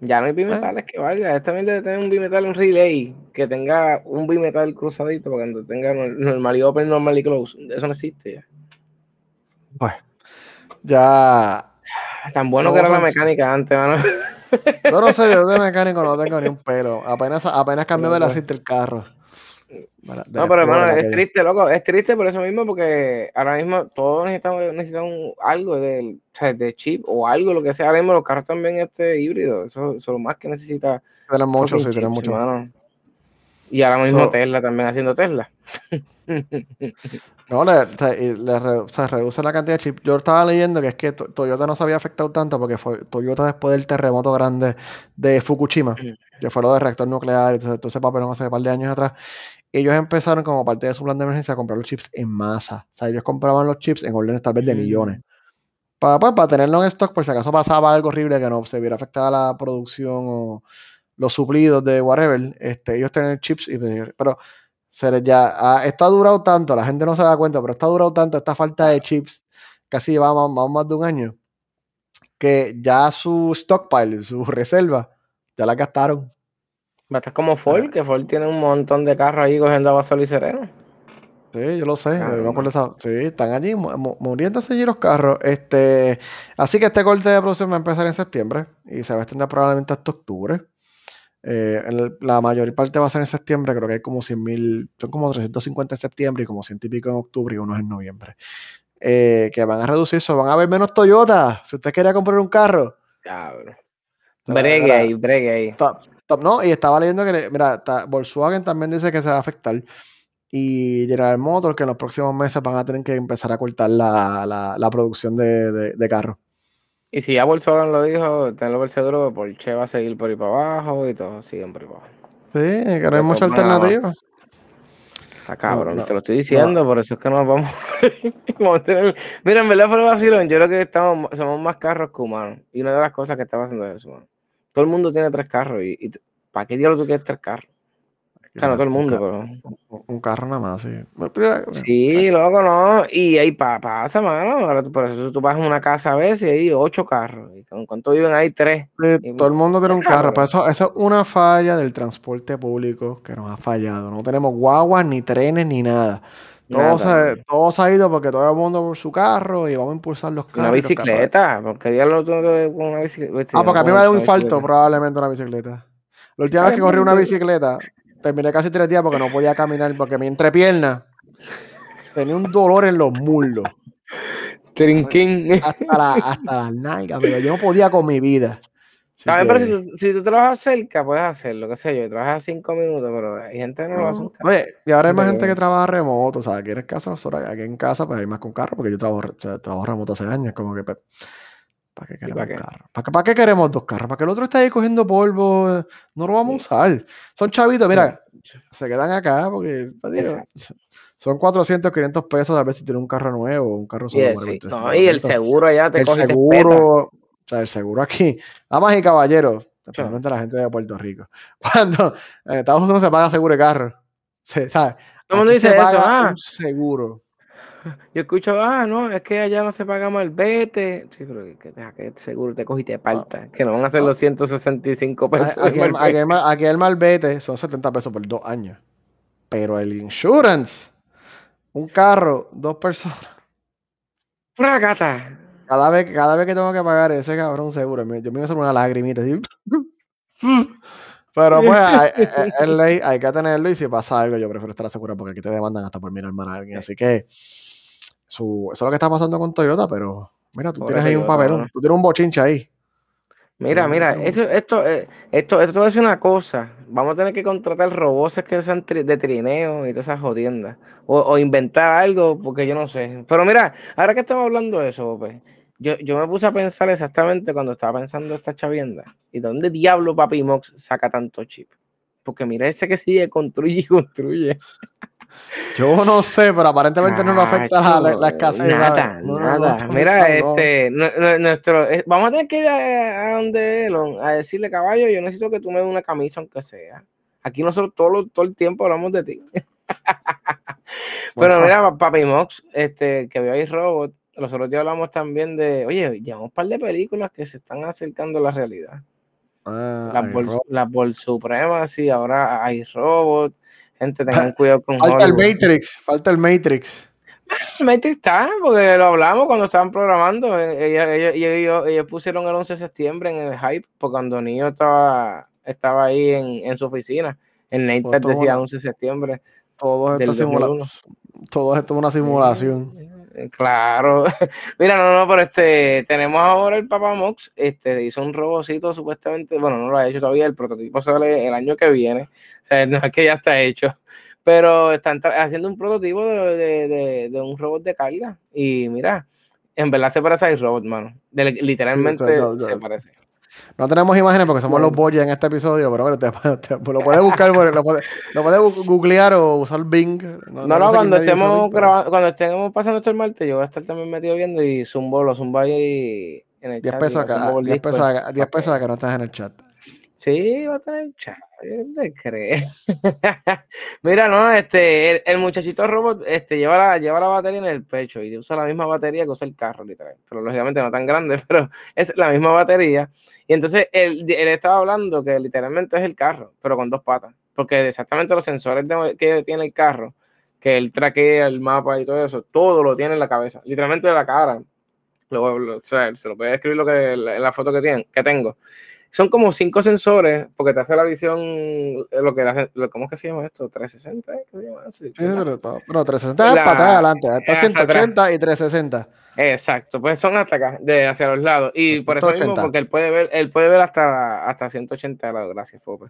Ya no hay bimetales ah. que valga. Esta también debe tener un bimetal, un relay que tenga un bimetal cruzadito para cuando tenga normal y open, normal y close. Eso no existe ya. Pues, ya. Tan bueno que era la mecánica antes, mano. Yo no sé, yo de mecánico no tengo ni un pelo. Apenas, apenas cambió de aceite el carro. no, pero hermano, es triste, loco. Es triste por eso mismo, porque ahora mismo todos necesitamos, necesitamos algo de, de chip o algo, lo que sea. Ahora mismo los carros también este híbrido. Eso, es lo más que necesita. Tenemos mucho, sí, tenemos mucho. Y ahora mismo Tesla también haciendo Tesla. No, le, se reduce la cantidad de chips. Yo estaba leyendo que es que Toyota no se había afectado tanto porque fue Toyota después del terremoto grande de Fukushima, que fue lo del reactor nuclear, entonces todo ese papelón hace un par de años atrás. Ellos empezaron como parte de su plan de emergencia a comprar los chips en masa. O sea, ellos compraban los chips en órdenes tal vez de mm. millones. Para, pues, para tenerlo en stock por si acaso pasaba algo horrible que no se viera afectada la producción o los suplidos de whatever, este, ellos tienen chips y pero se ya, ah, esto ha durado tanto, la gente no se da cuenta, pero esto ha durado tanto, esta falta de chips, casi lleva más, más, de un año, que ya su stockpile, su reserva, ya la gastaron. Va a estar como Ford, que Ford tiene un montón de carros ahí cogiendo agua sol y sereno. Sí, yo lo sé. sí, están allí muriéndose allí los carros. Este, así que este corte de producción va a empezar en septiembre y se va a extender probablemente hasta octubre. Eh, la mayor parte va a ser en septiembre, creo que hay como 100 mil, son como 350 en septiembre y como 100 y pico en octubre y unos en noviembre. Eh, que van a reducirse, van a haber menos Toyota. Si usted quería comprar un carro. Cabrón. Bregue ahí, bregue ahí. no, y estaba leyendo que, mira, Volkswagen también dice que se va a afectar. Y General Motors que en los próximos meses van a tener que empezar a cortar la, la, producción de, de carros. Y si ya Volkswagen lo dijo, tenlo por seguro, Porsche va a seguir por ahí para abajo y todos siguen por ahí para abajo. Sí, que no hay mucha alternativa. Está cabrón, te lo estoy diciendo, por eso es que nos vamos, a tener... Mira, en verdad fue vacilón, yo creo que estamos, somos más carros que humanos. Y una de las cosas que está pasando es eso, Todo el mundo tiene tres carros y, y ¿para qué diablos tú quieres tres carros? Sea, no todo el mundo, pero. Un carro nada más, sí. Sí, loco, no. Y ahí pasa, mano. por eso tú vas a una casa a veces y hay ocho carros. ¿Y con cuánto viven ahí? Tres. todo el mundo tiene un carro. Pero eso, eso es una falla del transporte público que nos ha fallado. No tenemos guaguas, ni trenes, ni nada. Todo, se, todo se ha ido porque todo el mundo por su carro y vamos a impulsar los carros. Una bicicleta, porque día lo con una bicicleta. Ah, porque a mí me da un infarto probablemente una bicicleta. La última vez que corrí una bicicleta, terminé casi tres días porque no podía caminar, porque mi entrepierna tenía un dolor en los muslos. Trinquín. Hasta, la, hasta las nalgas, pero yo no podía con mi vida. También, pero si tú, si tú, trabajas cerca, puedes hacerlo, qué sé yo, trabajas cinco minutos, pero hay gente que no, lo hace en casa. Oye, y ahora hay más gente que trabaja remoto, o sea, aquí en casa, nosotros aquí en casa, pues hay más con carro, porque yo trabajo, trabajo remoto hace años, como que pues, ¿Para qué queremos ¿Para carro? ¿Para qué, queremos dos carros? ¿Para que el otro esté ahí cogiendo polvo? No lo vamos a usar. Son chavitos, mira, se quedan acá porque son 400, 500 pesos a ver si tiene un carro nuevo un carro solo. y el seguro ya te el coge seguro, o sea, el seguro aquí. Damas y caballeros, especialmente la gente de Puerto Rico. Cuando en Estados Unidos se paga seguro de carro. Se, ¿sabes? ¿Cómo dice eso? Ah. seguro. yo escucho, ah, no, es que allá no se paga mal, vete. Sí, pero que, que seguro te cogiste y te parta, que no van a ser los 165 pesos. Aquí, el, aquí, el, aquí el malvete son 70 pesos por dos años. Pero el insurance, un carro, dos personas. ¡Fracata! Cada vez, cada vez que tengo que pagar ese cabrón seguro, yo me voy a hacer una lagrimita así. Pero pues hay, es ley, hay que tenerlo y si pasa algo yo prefiero estar seguro porque aquí te demandan hasta por mirar mal a alguien. Así que su, eso es lo que está pasando con Toyota, pero mira, tú tienes ahí un papelón, tú tienes un bochinche ahí. Mira, mira, eso, esto, eh, esto, esto es una cosa. Vamos a tener que contratar robots que sean de trineo y todas esas jodiendas. O, o, inventar algo, porque yo no sé. Pero mira, ahora que estamos hablando de eso, pues, yo, yo, me puse a pensar exactamente cuando estaba pensando esta chavienda. ¿Y dónde diablo Papi Mox saca tanto chip? Porque mira ese que sigue, construye y construye. Yo no sé, pero aparentemente no nos afecta la, la, escasez. Nada, nada. Mira, este, nuestro, eh, vamos a tener que ir a, donde Elon a decirle, caballo, yo necesito que tú me des una camisa, aunque sea. Aquí nosotros todo, todo el tiempo hablamos de ti. pero mira, Papi Mox, este, que veo ahí robot, los otros días hablamos también de, oye, llevamos un par de películas que se están acercando a la realidad. Ah, las, Ball, las Ball Supremas y ahora hay robots. Gente, tengan cuidado con Falta Hollywood. el Matrix, falta el Matrix. El Matrix está, porque lo hablamos cuando estaban programando. Ellos, ellos, ellos, ellos, pusieron el 11 de septiembre en el hype, porque cuando Niño estaba, estaba ahí en, en su oficina. El Nate pues decía 11 de septiembre. Todo esto, simula todo esto es una simulación. Claro. Mira, no, no, pero este, tenemos ahora el Papa Mox, este, hizo un robocito supuestamente, bueno, no lo ha hecho todavía, el prototipo sale el año que viene, o sea, no es que ya está hecho, pero están haciendo un prototipo de, de, de, un robot de carga y mira, en verdad se parece a iRobot, mano, literalmente se parece. No tenemos imágenes porque somos los boyas en este episodio, pero bueno, te, te, lo puedes buscar, lo puedes, lo puedes googlear o usar Bing. No, no, no cuando, estemos grabando, cuando estemos pasando esto el martes, yo voy a estar también metido viendo y zumbo, lo zumbo ahí en el 10 chat. Pesos acá, 10 pesos, acá, 10 pesos acá no estás en el chat. Sí, va a en el chat. ¿Dónde crees? Mira, no, este, el, muchachito robot este, lleva, la, lleva la batería en el pecho y usa la misma batería que usa el carro, literal. Pero lógicamente no tan grande, pero es la misma batería. Y entonces él, él, estaba hablando que literalmente es el carro, pero con dos patas. Porque exactamente los sensores que tiene el carro, que él traquea el mapa y todo eso, todo lo tiene en la cabeza, literalmente de la cara. Lo, o sea, se lo puede escribir lo que, en la foto que, tiene, que tengo. Son como cinco sensores, porque te hace la visión, lo que hace, ¿cómo es que se llama esto? 360, ¿qué se llama? Sí, pero, pero 360 es para atrás adelante, está 180 y 360. Exacto, pues son hasta acá, de hacia los lados. Y por eso mismo, porque él puede ver, él puede ver hasta, hasta 180 grados, gracias, Pope.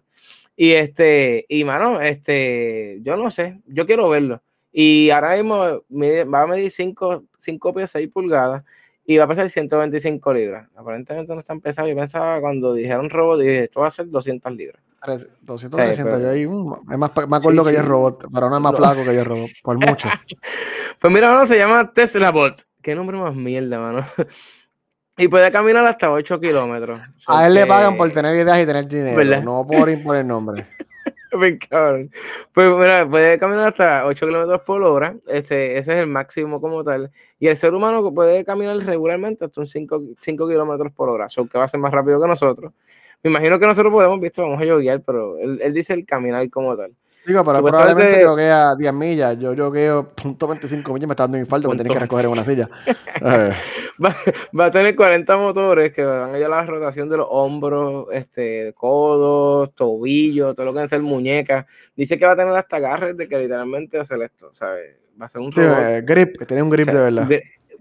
Y este, y mano, este, yo no sé, yo quiero verlo. Y ahora mismo va a medir 5, 5 pies 6 pulgadas y va a pesar 125 libras. Aparentemente no está pesado. Yo pensaba cuando dijeron robot, dije, esto va a ser 200 libras. 200, 300, yo ahí, uh, es más, me acuerdo sí, que yo robot, pero no es más flaco que yo robot, por mucho. pues mira, mano, se llama Tesla Bot. Qué nombre más mierda, mano. y puede caminar hasta 8 kilómetros. A él le pagan por tener ideas y tener dinero, ¿verdad? no por imponer nombre. Cabrón. Pues mira, puede caminar hasta 8 kilómetros por hora. Ese, ese es el máximo como tal. Y el ser humano puede caminar regularmente hasta un 5, 5 kilómetros por hora. So, que va a ser más rápido que nosotros. Me imagino que nosotros podemos, visto, vamos a yoguear, pero él, él dice el caminar como tal. Digo, pero probablemente yo que a 10 millas, yo yogueo punto .25 millas, me está dando infarto porque tenés que recoger en una silla. va, va, a tener 40 motores que van a llevar la rotación de los hombros, este, codos, tobillos, todo lo que va a ser muñecas. Dice que va a tener hasta agarres de que literalmente hacer esto, ¿sabes? Va a ser un robot. Sí, grip, que tiene un grip o sea, de verdad.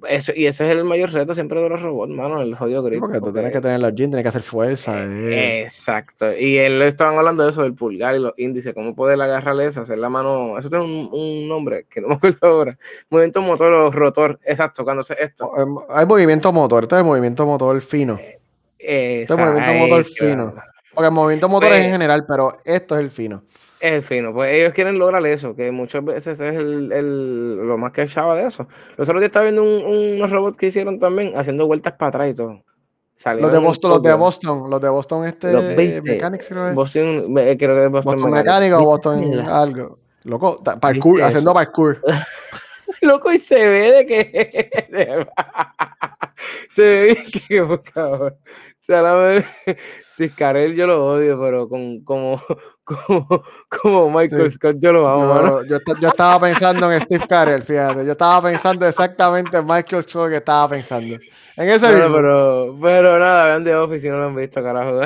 Eso, y ese es el mayor reto siempre de los robots, mano, el jodido grip. Porque tú tienes que tener los jeans, tienes que hacer fuerza. Eh. Exacto. Y él estaban hablando de eso, del pulgar y los índices, cómo poder agarrarle eso, hacer la mano. Eso tiene un, un nombre que no me acuerdo ahora. Movimiento motor o rotor. Exacto, cuando hace esto. Hay movimiento motor, este es el movimiento motor fino. Eh, este es el movimiento motor fino. Porque el movimiento motor es en general, pero esto es el fino. Es el fino, pues ellos quieren lograr eso, que muchas veces es el, el, lo más que echaba de eso. Los otros días estaba viendo un, unos robots que hicieron también haciendo vueltas para atrás y todo. Salieron los de Boston, los de Boston, los de Boston, este los 20, Mechanics, creo, Boston, creo que es Boston, Boston Mechanics o Boston algo. Loco, parkour, haciendo parkour. Loco, y se ve de que. se ve que. Cabrón. O sea, la Steve Carell yo lo odio, pero con, como, como, como Michael Scott yo lo amo, yo, yo, estaba pensando en Steve Carell, fíjate. Yo estaba pensando exactamente en Michael Scott que estaba pensando. En ese Pero, pero nada, vean The Office si no lo han visto, carajo.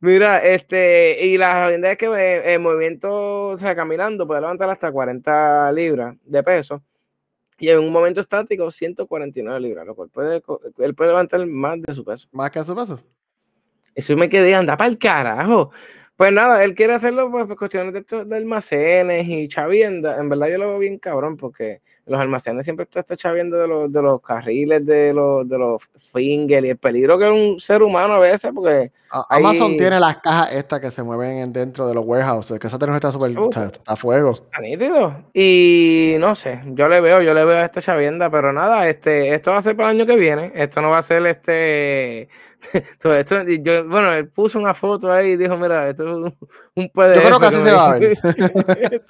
Mira, este, y la verdad es que eh, el movimiento, o sea, caminando puede levantar hasta 40 libras de peso. Y en un momento estático, 149 libras, lo cual puede, él puede levantar más de su peso. ¿Más que su peso? Eso me quedé, anda para el carajo. Pues nada, él quiere hacerlo pues, por cuestiones de, de, almacenes y chavienda. En verdad yo lo veo bien cabrón porque los almacenes siempre está esta chavienda de los, de los carriles, de los, de los fingers y el peligro que es un ser humano a veces porque... Amazon tiene las cajas estas que se mueven dentro de los warehouses, que esa tecnología está súper... está a fuego. Está nítido. Y no sé, yo le veo, yo le veo a esta chavienda, pero nada, este, esto va a ser para el año que viene. Esto no va a ser este esto, yo, bueno, él puso una foto ahí y dijo, mira, esto es un, PDF. Yo creo que así se va a ver.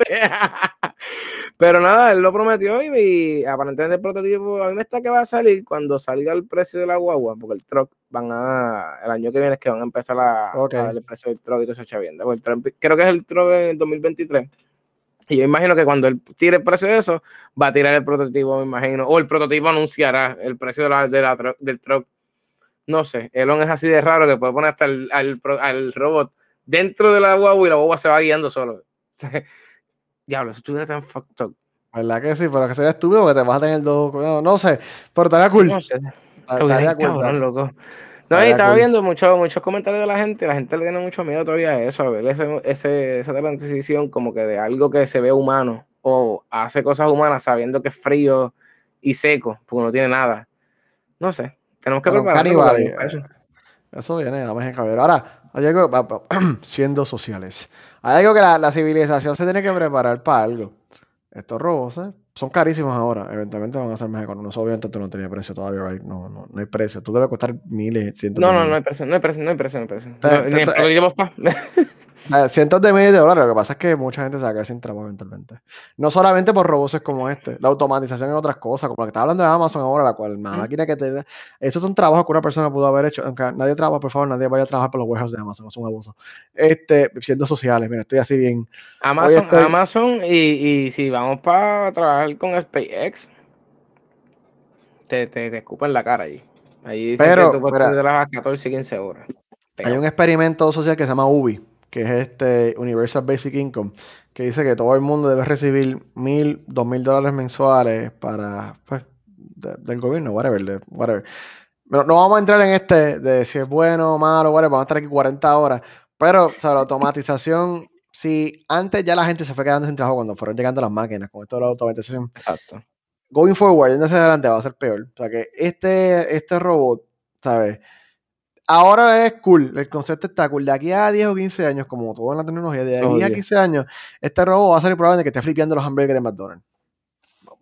Pero nada, él lo prometió y, aparentemente el prototipo a mí me está que va a salir cuando salga el precio de la guagua, porque el truck van a, el año que viene es que van a empezar a, a el precio del truck y todo esa viendo. creo que es el truck en 2023. Y yo imagino que cuando él tire el precio de eso, va a tirar el prototipo, me imagino. O el prototipo anunciará el precio de la, de la, del truck no sé, Elon es así de raro que puede poner hasta el, al, robot dentro de la guagua y la guagua se va guiando solo. Diablo, eso estuviera tan fucked up. ¿Verdad que sí? Pero que sería estúpido porque te vas a tener dos. No, no sé, pero estaría cool. No sé. Estaría cool. loco. No, y estaba viendo muchos muchos comentarios de la gente, la gente le tiene mucho miedo todavía a eso, a ver ese, esa transición como que de algo que se ve humano o hace cosas humanas sabiendo que es frío y seco, porque no tiene nada. No sé, tenemos que preparar eso. Eso viene, vamos a ver. Ahora, hay algo, siendo sociales, hay algo que la, civilización se tiene que preparar para algo. Estos robos ¿eh? son carísimos ahora. Eventualmente van a ser más económicos. Obviamente tú no tenía precio todavía, right? No, no, no hay precio. Tú debe costar miles, cientos No, no, no hay precio, no hay precio, no hay precio, no hay precio. ni cientos de miles de dólares. Lo que pasa es que mucha gente se va a quedar sin trabajo eventualmente. No solamente por robots como este, la automatización en otras cosas, como la que está hablando de Amazon ahora, la cual la máquina que te. Esos son trabajos que una persona pudo haber hecho. Aunque nadie trabaja, por favor, nadie vaya a trabajar por los warehouses de Amazon, es un abuso. Este, siendo sociales, mira, estoy así bien. Amazon, Amazon y, y, si vamos para trabajar con SpaceX, te, te, te la cara allí. Ahí Pero, que tú puedes trabajar 14, 15 horas. Hay un experimento social que se llama UBI que es este Universal Basic Income, que dice que todo el mundo debe recibir mil, dos mil dólares mensuales para, pues, del gobierno, whatever, whatever. Pero no vamos a entrar en este de si es bueno o malo, whatever, vamos a estar aquí 40 horas. Pero, o sea, la automatización, si antes ya la gente se fue quedando sin trabajo cuando fueron llegando las máquinas, con esto de la automatización. Exacto. Going forward, en hacia adelante va a ser peor. O sea, que este, este robot, ¿sabes? Ahora es cool, el concepto está cool. De aquí a 10 o 15 años, como todo en la tecnología, de aquí a 15 años, este robot va a ser probable que esté flipeando los hamburgues en McDonald's.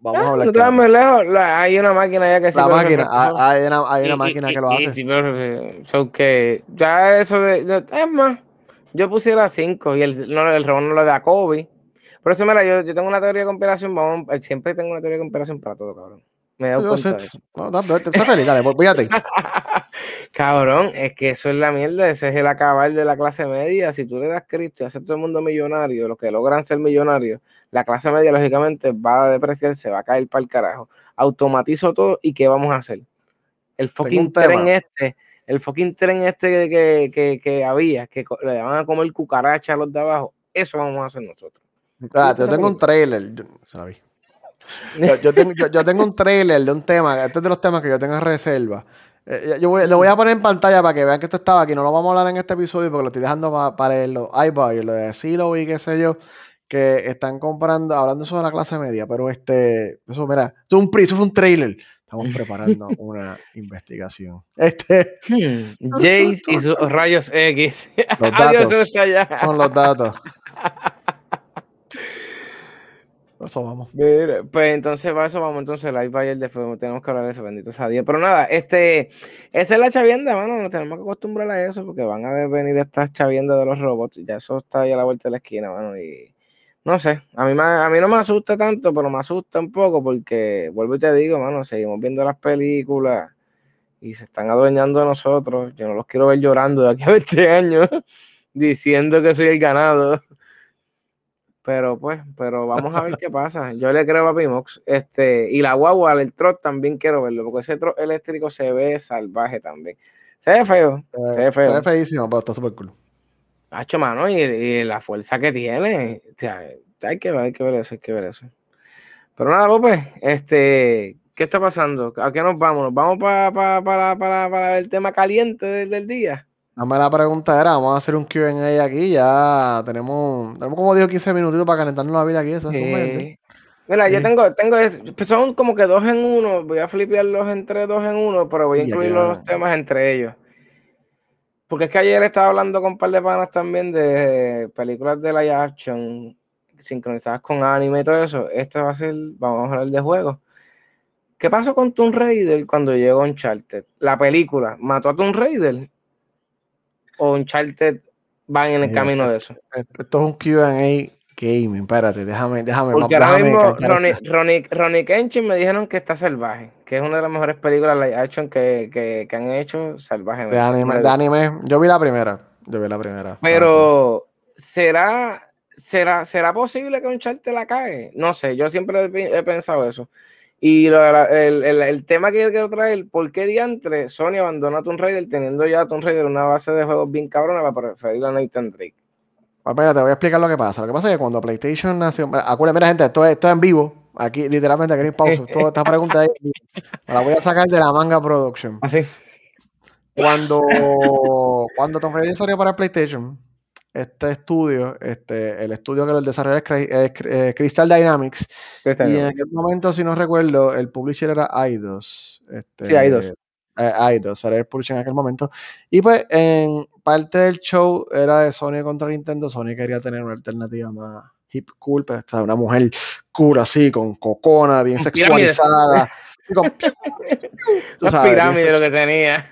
Vamos a hablar. No muy lejos, hay una máquina ya que La máquina, hay una, hay una máquina que lo hace. Sí, pero, que ya eso de, Es más, yo pusiera 5 y el, no, el robot no lo da Kobe. Por eso, mira, yo, yo tengo una teoría de conspiración, vamos, siempre tengo una teoría de conspiración para todo, cabrón. Me da cuenta de eso. No, no, feliz, dale, fíjate. Cabrón, es que eso es la mierda, ese es el acabar de la clase media. Si tú le das Cristo y haces todo el mundo millonario, los que logran ser millonarios, la clase media lógicamente va a depreciar, se va a caer para el carajo. Automatizo todo y ¿qué vamos a hacer? El fucking tren este, el fucking tren este que, que, había, que le daban a comer cucaracha a los de abajo, eso vamos a hacer nosotros. Ah, yo tengo un trailer, yo, tengo, yo, tengo, un trailer de un tema, este es de los temas que yo tengo en reserva. Eh, yo voy, lo voy a poner en pantalla para que vean que esto estaba aquí. No lo vamos a hablar en este episodio porque lo estoy dejando para, para los iBuy, lo de Silo y qué sé yo, que están comprando, hablando sobre la clase media. Pero este, eso, mira, eso, un, eso fue un trailer. Estamos preparando una investigación. Este. Hmm, Jace y sus rayos X. Los datos, son los datos. Eso vamos. pues entonces, para eso vamos, entonces, el Bayern después tenemos que hablar de eso, bendito sea Dios. Pero nada, este, esa es la chavienda, mano, nos tenemos que acostumbrar a eso, porque van a venir estas chaviendas de los robots, ya eso está ahí a la vuelta de la esquina, mano, y no sé, a mí, a mí no me asusta tanto, pero me asusta un poco porque, vuelvo y te digo, mano, seguimos viendo las películas y se están adueñando de nosotros. Yo no los quiero ver llorando de aquí a 20 años diciendo que soy el ganado. Pero pues, pero vamos a ver qué pasa. Yo le creo a Pimox. Este, y la guagua, el trot también quiero verlo, porque ese trot eléctrico se ve salvaje también. Se ve feo. se ve feo. Se ve feísimo, pero está súper cool. Hacho, mano, y, la fuerza que tiene. O sea, hay que ver, hay que ver eso, hay que ver eso. Pero nada, pues, este, ¿qué está pasando? ¿A qué nos vamos? ¿Nos vamos para, para, para, para el tema caliente del, día? Dame la pregunta era, vamos a hacer un Q&A aquí, ya tenemos, tenemos como 10 o 15 minutitos para calentarnos la vida aquí, eso es un Mira, yo tengo, tengo, pues son como que dos en uno, voy a flipearlos entre dos en uno, pero voy a incluir los temas entre ellos. Porque es que ayer estaba hablando con un par de panas también de películas de live action sincronizadas con anime y todo eso. Este va a ser, vamos a hablar de juegos. ¿Qué pasó con Tomb Raider cuando llegó Uncharted? La película, ¿mató a Tomb Raider? ¿O Uncharted van en el camino de eso? Esto es un QA gaming, espérate, déjame, déjame. Porque ahora mismo Ronnie, Ronnie, Kenshin me dijeron que está salvaje, que es una de las mejores películas live action que, que, que han hecho salvaje. De anime, de anime, yo vi la primera, yo vi la primera. Pero, ¿será, será, ¿será posible que Uncharted la cae? No sé, yo siempre he, pensado eso. Y el, el, el, tema que yo quiero traer, ¿por qué diantre Sony abandona a Tomb Raider teniendo ya a Tomb Raider una base de juegos bien cabrona para preferir a Nathan Drake? Espera, te voy a explicar lo que pasa. Lo que pasa es que cuando PlayStation nació. Acuérdense, mira, gente, esto es, esto en vivo. Aquí, literalmente, aquí en pausa. Toda esta pregunta ahí, la voy a sacar de la manga production. Así. ¿Ah, cuando, cuando Tom Brady salió para PlayStation, este estudio, este, el estudio que lo desarrolló es, eh, Crystal Dynamics. y en aquel momento, si no recuerdo, el publisher era Eidos. Este, sí, Eidos. Eh, Eidos, era el publisher en aquel momento. Y pues en parte del show era de Sony contra Nintendo. Sony quería tener una alternativa más hip cool, pues, una mujer cool así, con cocona, bien sexualizada. Con, Las pirámides lo que tenía.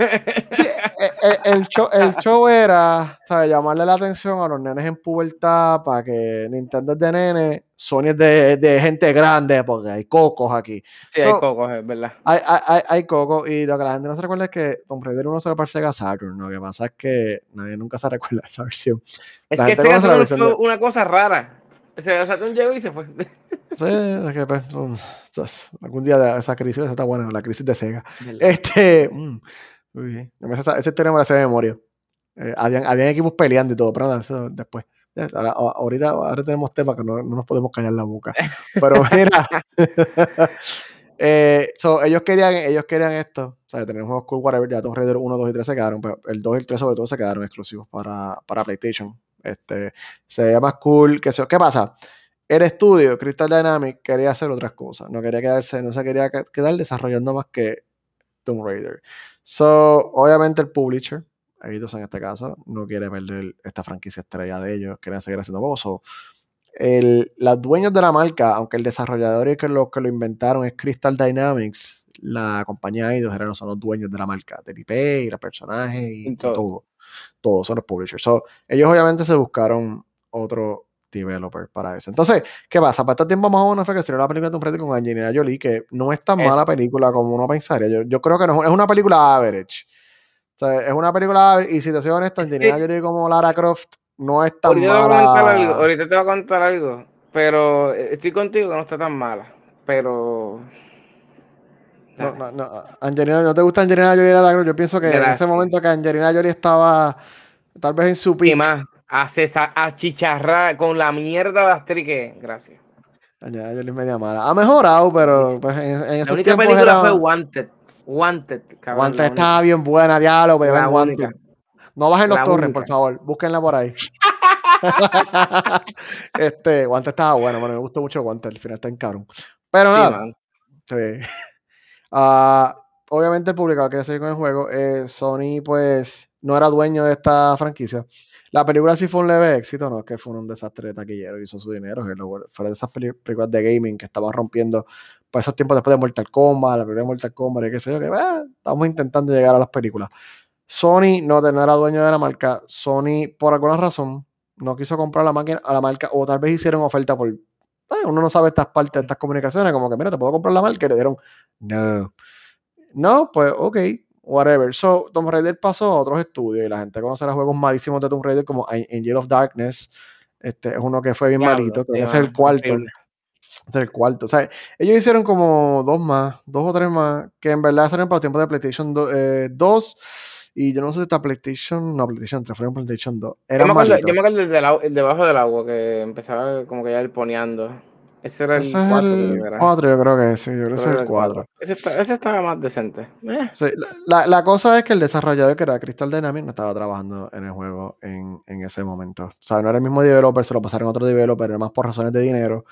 el, show, el, show, era ¿sabes? llamarle la atención a los nenes en pubertad para que Nintendo es de nene, Sony es de, de, gente grande, porque hay cocos aquí. Sí, hay cocos, es verdad. Hay, hay, hay, cocos, y lo que la gente no se recuerda es que Tomb Raider 1 se lo parece a Saturn. Lo que pasa es que nadie nunca se recuerda esa versión. Es que Sega fue una cosa rara. O sea, Saturn llegó y se fue. Sí, es que pues, algún día esa crisis está buena, la crisis de Sega. Este, mm, muy bien. Esa, historia me la sé de memoria. Eh, habían, habían, equipos peleando y todo, pero nada, eso después. ahorita, ahora tenemos temas que no, no, nos podemos callar la boca. Pero mira, eh, ellos, querían, ellos querían esto. O sea, tenemos juegos cool, whatever. Ya Tomb Raider 1, 2 y 3 se quedaron. Pero el 2 y el 3 sobre todo se quedaron exclusivos para, para PlayStation. Este, se veía más cool. Que ¿Qué pasa? El estudio, Crystal Dynamics, quería hacer otras cosas. No quería quedarse, no se quería quedar desarrollando más que Tomb Raider. So, obviamente el publisher, Eidos en este caso, no quiere perder esta franquicia estrella de ellos, quieren seguir haciendo. So, el, los dueños de la marca, aunque el desarrollador y que lo que lo inventaron es Crystal Dynamics, la compañía Eidos eran, son los dueños de la marca, del IP y los personajes y, todo. Todos son los publishers. So, ellos obviamente se buscaron otro developer para eso. Entonces, ¿qué pasa? Para este tiempo más o menos fue que salió la película de Tomb Raider con Angelina Jolie, que no es tan mala película como uno pensaría. Yo, yo, creo que no, es una película average. O sea, es una película average, y si te soy honesto, Angelina Jolie como Lara Croft no es tan ahorita mala. Te ahorita te voy a contar algo, pero estoy contigo que no está tan mala, pero... No, no, no. Angelina, ¿no te gusta Angelina Jolie y Lara Croft? Yo pienso que en ese momento que Angelina Jolie estaba tal vez en su pico. más, a, chicharrar con la mierda de actriz que Gracias. Ya, yo media mala. Ha mejorado, pero pues, en, en La única película fue Wanted. Wanted, cabrón, Wanted estaba bien buena, diálogo, pero Wanted. No bajen los torres, por favor. Búsquenla por ahí. este, Wanted estaba bueno, bueno, me gustó mucho Wanted. Al final está en cabrón. Pero nada. Sí. Uh, obviamente el público quiere seguir con el juego. Eh, Sony, pues, no era dueño de esta franquicia. La película sí fue un leve éxito, no es que fue un desastre de taquillero, hizo su dinero, fue de esas películas de gaming que estaban rompiendo por esos tiempos después de Mortal Kombat, la primera Mortal Kombat, y qué sé yo, que eh, estamos intentando llegar a las películas. Sony no, era dueño de la marca, Sony por alguna razón no quiso comprar la máquina a la marca, o tal vez hicieron oferta por. Uno no sabe estas partes, estas comunicaciones, como que mira, te puedo comprar la marca y le dieron, no. No, pues ok, whatever. So, Tomb Raider pasó a otros estudios y la gente conocerá juegos malísimos de Tomb Raider como Angel of Darkness. Este es uno que fue bien malito, que es el cuarto. Este es el cuarto. O sea, ellos hicieron como dos más, dos o tres más, que en verdad salieron para los tiempos de PlayStation 2. Eh, y yo no sé si está PlayStation, no, PlayStation 3, fueron PlayStation 2. yo, me acuerdo, yo me acuerdo del debajo del agua, que empezaba como que ya ir poneando. Ese era el 4, el 4, yo creo que sí, yo creo que ese es el 4. Ese, estaba más decente. Eh. Sí, la, la, cosa es que el desarrollador que era Crystal Dynamics no estaba trabajando en el juego en, en, ese momento. O sea, no era el mismo developer, se lo pasaron a otro developer, era más por razones de dinero.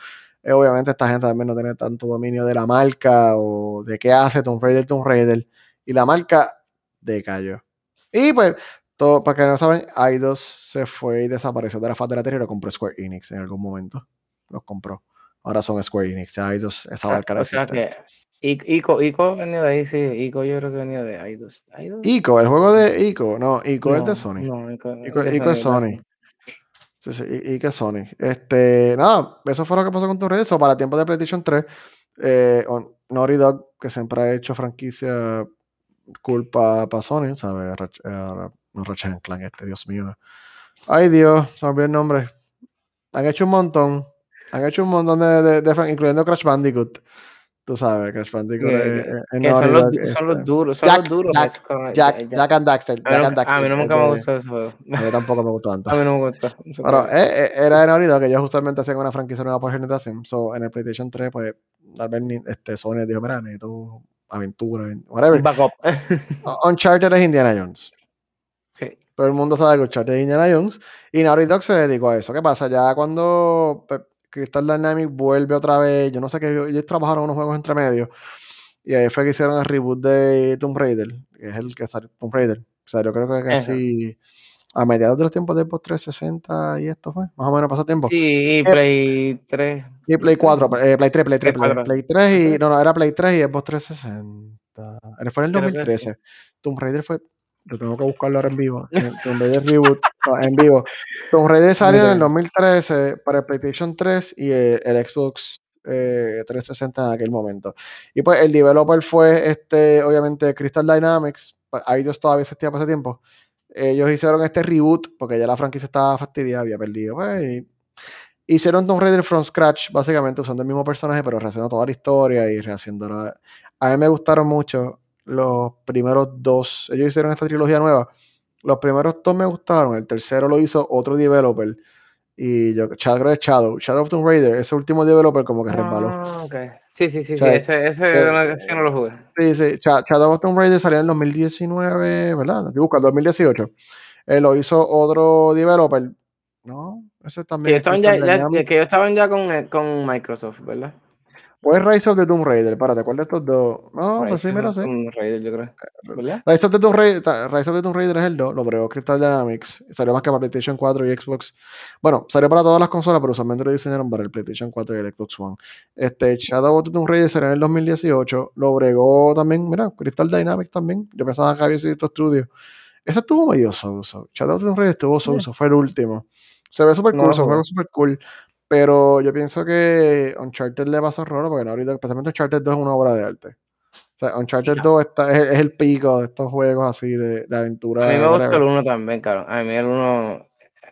Eh, obviamente esta gente también no tiene tanto dominio de la marca o de qué hace Tomb Raider, Tomb Raider. Y la marca decayó. Y pues, todo, para que no saben, Eidos se fue y desapareció de la faz de la tierra y lo compró Square Enix en algún momento. Los compró. Ahora son Square Enix. Ya Eidos, esa marca O sea que Ico, Ico venía de ahí, sí. Ico yo creo que venía de Eidos. Ico, el juego de Ico. No, Ico es de Sony. No, Ico, Ico, es Sony. Sí, sí, y, que Sony. Este, nada, eso fue lo que pasó con tu red. Eso para tiempo de PlayStation 3, eh, Naughty Dog, que siempre ha hecho franquicia culpa para Sony, ¿sabes? Eh, no Ratchet Clank este, Dios mío. Ay Dios, se me olvidó el nombre. Han hecho un montón. Han hecho un montón de, de, incluyendo Crash Bandicoot. Tú sabes, Crash Bandicoot es, son, los, son, los, duros, son los duros. Jack, Jack, Jack, and Daxter. A, and Daxter, a mí no nunca me gustó eso. A mí tampoco me gustó tanto. A mí no me gustó. Pero eh, eh, era de Naughty que ellos justamente hacían una franquicia nueva por generación. So, en el PlayStation 3, pues, tal vez este, Sony dijo, mira, necesito aventura, whatever. Backup. Uncharted es Indiana Jones. Sí. Todo el mundo sabe que Uncharted es Indiana Jones. Y Naughty Dog se dedicó a eso. ¿Qué pasa? Ya cuando pues, Crystal Dynamics vuelve otra vez, yo no sé qué, ellos trabajaron unos juegos entre medio. Y ahí fue que hicieron el reboot de Tomb Raider, que es el que salió Tomb Raider. O sea, yo creo que casi a mediados de los tiempos de Xbox 360 y esto fue, más o menos pasó tiempo. Sí, Play 3. Y Play 4, eh, Play 3, Play 3, Play, 3 y, no, no, era Play 3 y Xbox 360. Fue en el 2013. Tomb Raider fue, lo tengo que buscarlo ahora en vivo, Tomb Raider Reboot, en vivo. Tomb Raider salió en el 2013 para el PlayStation 3 y el, Xbox 360 en aquel momento. Y pues el developer fue, este, obviamente, Crystal Dynamics, pues, ahí Dios todavía existía para ese tiempo ellos hicieron este reboot porque ya la franquicia estaba fastidiada, había perdido. Pues, hicieron Tomb Raider from scratch, básicamente usando el mismo personaje, pero rehaciendo toda la historia y rehaciendo. A mí me gustaron mucho los primeros dos. Ellos hicieron esta trilogía nueva. Los primeros dos me gustaron. El tercero lo hizo otro developer. Y yo, Shadow, Shadow, Shadow of Tomb Raider, ese último developer como que resbaló. Ah, okay. Sí, sí, sí, sí, ese, ese eh, no lo jugué. Sí, sí, Shadow of Tomb Raider salió en el 2019, ¿verdad? Estoy buscando, 2018. Eh, lo hizo otro developer. No, ese también. Que, estaban ya, ya, que ellos estaban ya con, eh, con Microsoft, ¿verdad? Pues Rise of the Tomb Raider, párate, ¿cuál de estos dos? No, pues sí, me lo sé. Tomb Raider, yo creo. Rise of the Tomb Raider, Rise of the Tomb Raider es el 2, lo creó Crystal Dynamics. Salió más que para PlayStation 4 y Xbox. Bueno, salió para todas las consolas, pero usualmente lo diseñaron para el PlayStation 4 y el Xbox One. Este Shadow of the Tomb Raider salió en el 2018. Lo bregó también, mira, Crystal Dynamics también. Yo pensaba que había sido estos estudios. Ese estuvo medio so-so. Shadow of the Tomb Raider estuvo so-so, fue el último. Se ve súper cool, se ve súper cool. Pero yo pienso que Uncharted le pasó raro porque no, ahorita, especialmente Uncharted 2 es una obra de arte. O sea, Uncharted 2 está, es, el pico de estos juegos así de, de aventura. A mí me gusta el 1 también, cabrón. A mí el 1.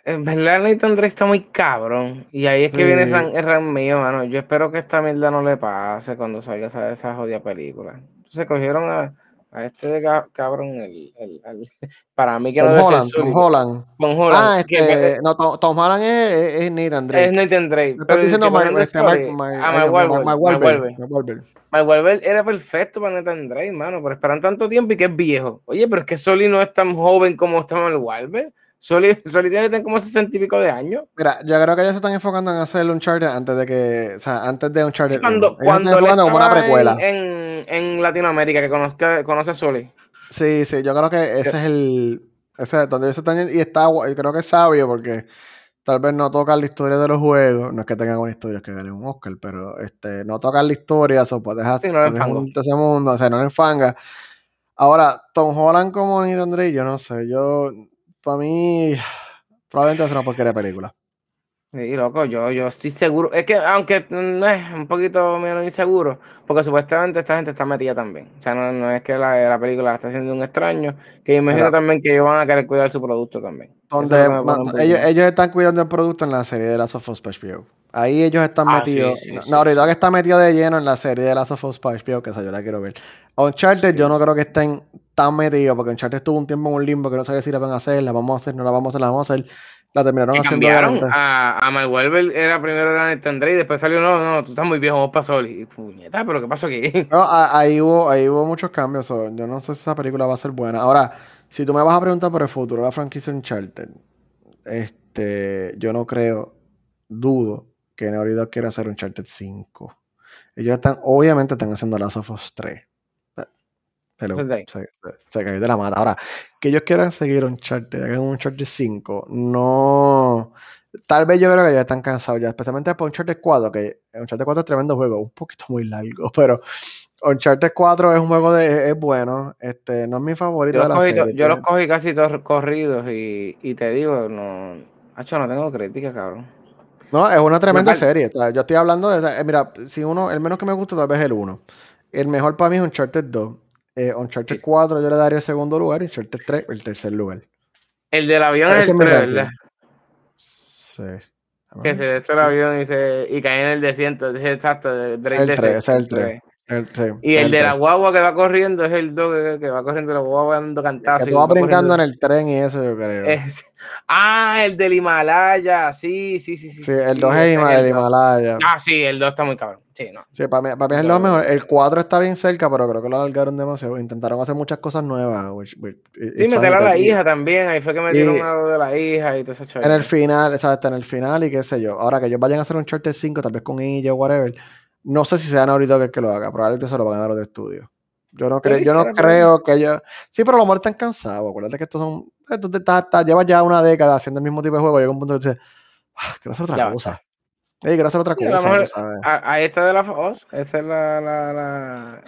En verdad, Nathan Drake está muy cabrón. Y ahí es que viene el ran mío, mano. Yo espero que esta mierda no le pase cuando salga esa, esa jodida película. Entonces cogieron a, a este de cabrón, el, el, el, para mí que no Tom Holland, Tom Holland. Tom Holland. Ah, este, no, Tom, Tom, Holland es, es, es Nathan Drake. Es Nathan Drake. Estás diciendo Mark Wahlberg. Mark era perfecto para Nathan Drake, mano, pero esperan tanto tiempo y que es viejo. Oye, pero es que Soli no es tan joven como está Mark Wahlberg. Soli, Soli tiene como 60 y pico de años. Mira, yo creo que ellos se están enfocando en hacer el Uncharted antes de que, o sea, antes de Uncharted. Sí, cuando, cuando como una precuela. En, en, Latinoamérica, que conoce, conoce a Soli. Sí, sí, yo creo que ese es el, ese es donde ellos están y está, y creo que es sabio porque tal vez no tocan la historia de los juegos, no es que tengan una historia que ganen un Oscar, pero este, no tocan la historia, eso pues dejar sí, no ese mundo, o sea, no le enfanga. Ahora, Tom Holland como Nathan Drake, yo no sé, yo para mí, Probablemente es una porquería de película. Sí, loco, yo, yo estoy seguro. Es que, aunque no es un poquito menos inseguro, porque supuestamente esta gente está metida también. O sea, no, no es que la, la, película la está haciendo un extraño, que imagino también que ellos van a querer cuidar su producto también. Donde ellos, ellos, están cuidando el producto en la serie de Last of Us Ahí ellos están Ah, metidos. sí, sí, sí, no, ahorita sí. que está metido de lleno en la serie de Last of Us HBO, que esa yo la quiero ver. Uncharted, yo no creo que estén tan metidos, porque Uncharted estuvo un tiempo en un limbo que no sabía si la van a hacer, la vamos a hacer, no la vamos a hacer, la vamos a hacer. La terminaron Y haciendo. cambiaron a, a Mark era primero era Nathan Drake, y después salió, no, no, tú estás muy viejo, vos pasó. Y puñeta, pero ¿qué pasó aquí? No, a- ahí, hubo, ahí hubo muchos cambios. so, yo no sé si esa película va a ser buena. Ahora, si tú me vas a preguntar por el futuro de la franquicia Uncharted, este, yo no creo, dudo que Naughty quiera hacer Uncharted 5. Ellos están, obviamente están haciendo Last of Us 3. Se, lo- se cayó de la mata. Ahora, que ellos quieran seguir Uncharted, hagan un Uncharted 5, no. Tal vez yo creo que ya están cansados ya, especialmente por Uncharted 4, que Uncharted 4 es tremendo juego, un poquito muy largo, pero Uncharted 4 es un juego de, es bueno, este, no es mi favorito Yo, de la cogí, serie. yo los cogí casi todos corridos y, y te digo, no, Hacho, no tengo crítica, cabrón. No, es una tremenda serie. o sea, yo estoy hablando de. eh, mira, si uno, el menos que me gusta tal vez es el 1. El mejor para mí es Uncharted 2. Eh, Uncharted Sí. 4 yo le daría el segundo lugar y Uncharted 3 el tercer lugar. El del avión Ese es es el mi 3, ranking. ¿verdad? Sí. Que se echa el avión y, se, y cae en el desierto, es exacto, es el 3, desierto, ese es el el 3. tres. El, sí, Y es el de la guagua que va corriendo es el 2 que, que va corriendo la guagua dando cantazos. Que y tú vas va brincando en corriendo. el tren y eso yo creo. Es- ah, el del Himalaya, sí, sí, sí, sí. sí, el sí, 2 es ese Hima- el el. Himalaya. Ah, sí, el 2 está muy cabrón. Sí, no. Sí, para mí, para mí es lo mejor. El 4 está bien cerca, pero creo que lo alargaron demasiado. Intentaron hacer muchas cosas nuevas. which- which- Sí, meter a la hija también, ahí fue que metieron y- a lo de la hija y todo ese En el final, exacto, en el final y qué sé yo. Ahora que ellos vayan a hacer un Charter 5, tal vez con ella o whatever. No sé si sea Naughty Dog el que lo haga. Probablemente se lo van a dar otro estudio. Yo no, creo, yo no creo que ellos. Sí, pero a lo mejor están cansados. Acuérdate que estos son. Esto te estás- llevas ya una década haciendo el mismo tipo de juego. Llega un punto que dices, ah, quiero hacer otra cosa. Ey, otra Sí, a lo cosa. mejor- tú sabes. A, a esta de la Fox, esa es la. la, la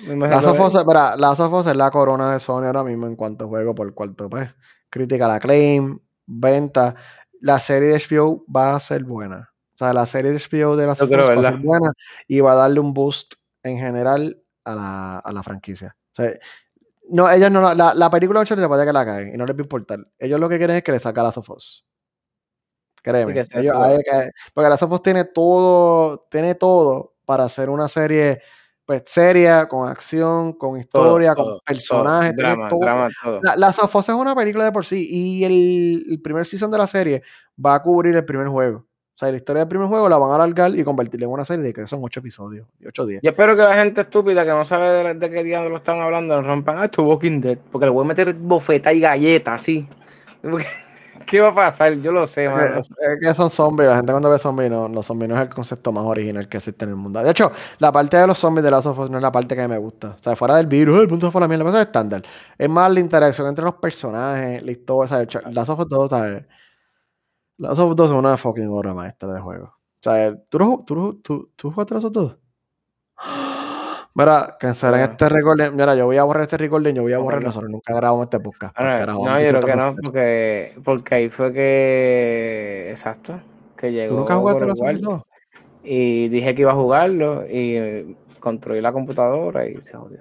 que- Us, espera, Last of Us es la corona de Sony ahora mismo en cuanto a juego por cuarto, pues. Critical acclaim, venta. La serie de HBO va a ser buena. O sea, la serie de HBO de creo, Us va a ser buena y va a darle un boost en general a la, a la franquicia. O sea, no, ellos no, la, la película de Uncharted puede que la caguen y no les va a importar. Ellos lo que quieren es que le saque a Last of Us. Créeme. Que ellos- hay que- porque Last of Us tiene todo, tiene todo para hacer una serie pues seria, con acción, con Todo, historia, todo, con todo. personajes, tiene Drama, todo. drama, todo. La, Last of Us es una película de por sí y el, el primer season de la serie va a cubrir el primer juego. O sea, la historia del primer juego la van a alargar y convertirla en una serie de que son ocho episodios, de ocho días. Yo espero que la gente estúpida que no sabe de, de qué diablo están hablando rompan, ah, esto es Walking Dead, porque le voy a meter bofeta y galleta así. ¿Qué va a pasar? Yo lo sé, mano. Es, es que son zombies, la gente cuando ve zombies, no, los zombies no es el concepto más original que existe en el mundo. De hecho, la parte de los zombies de Last of Us no es la parte que me gusta. O sea, fuera del virus, "Ay, el punto fue la mierda, eso es estándar. Es más la interacción entre los personajes, la historia, ¿sabes? Last of Us 2, ¿sabes? Last of Us 2 es una fucking obra maestra de juego. O sea, ¿tú, tú, tú, tú jugaste Last of Us 2? Mira, cancelar Bueno. este recording. Mira, yo voy a borrar este recording, yo voy a borrar no. nosotros. Nunca grabamos este podcast. Ahora, no, yo creo que disfrutar no, porque, porque ahí fue que, exacto, que ¿Tú llegó nunca jugaste War 2? y dije que iba a jugarlo y eh, construí la computadora y se jodió.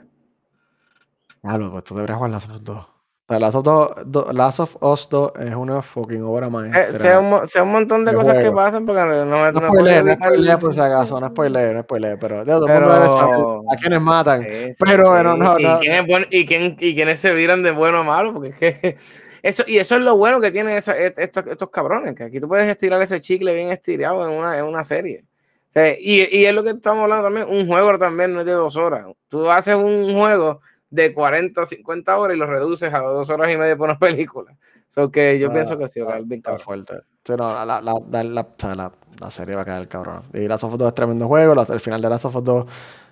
Ah, loco, pues tú deberías jugar Last of Us 2. O sea, Last of, 2, do- Last of Us 2 es una fucking obra Eh, maestra. sea, un, sea un montón de de cosas que juego. pasan porque no, no, No no spoiler, no spoiler por si acaso, no spoiler, no spoiler, pero de saber Pero- a quienes matan. Sí, sí, Pero sí. bueno, no, ¿Y, no. quién es bueno- y, quién, y quiénes se viran de bueno a malo, porque es que eso, y eso es lo bueno que tienen esa- et- estos, estos cabrones, que aquí tú puedes estirar ese chicle bien estirado en una, en una serie. O sea, y, y es lo que estamos hablando también, un juego también no es de dos horas. Tú haces un juego de 40 o 50 horas y lo reduces a dos horas y media por una película. So que yo pienso que sí, va a quedar bien cabrón. fuerte. Sí, no, la, serie va a quedar cabrón. Y Last of Us 2 es tremendo juego. el final de Last of Us 2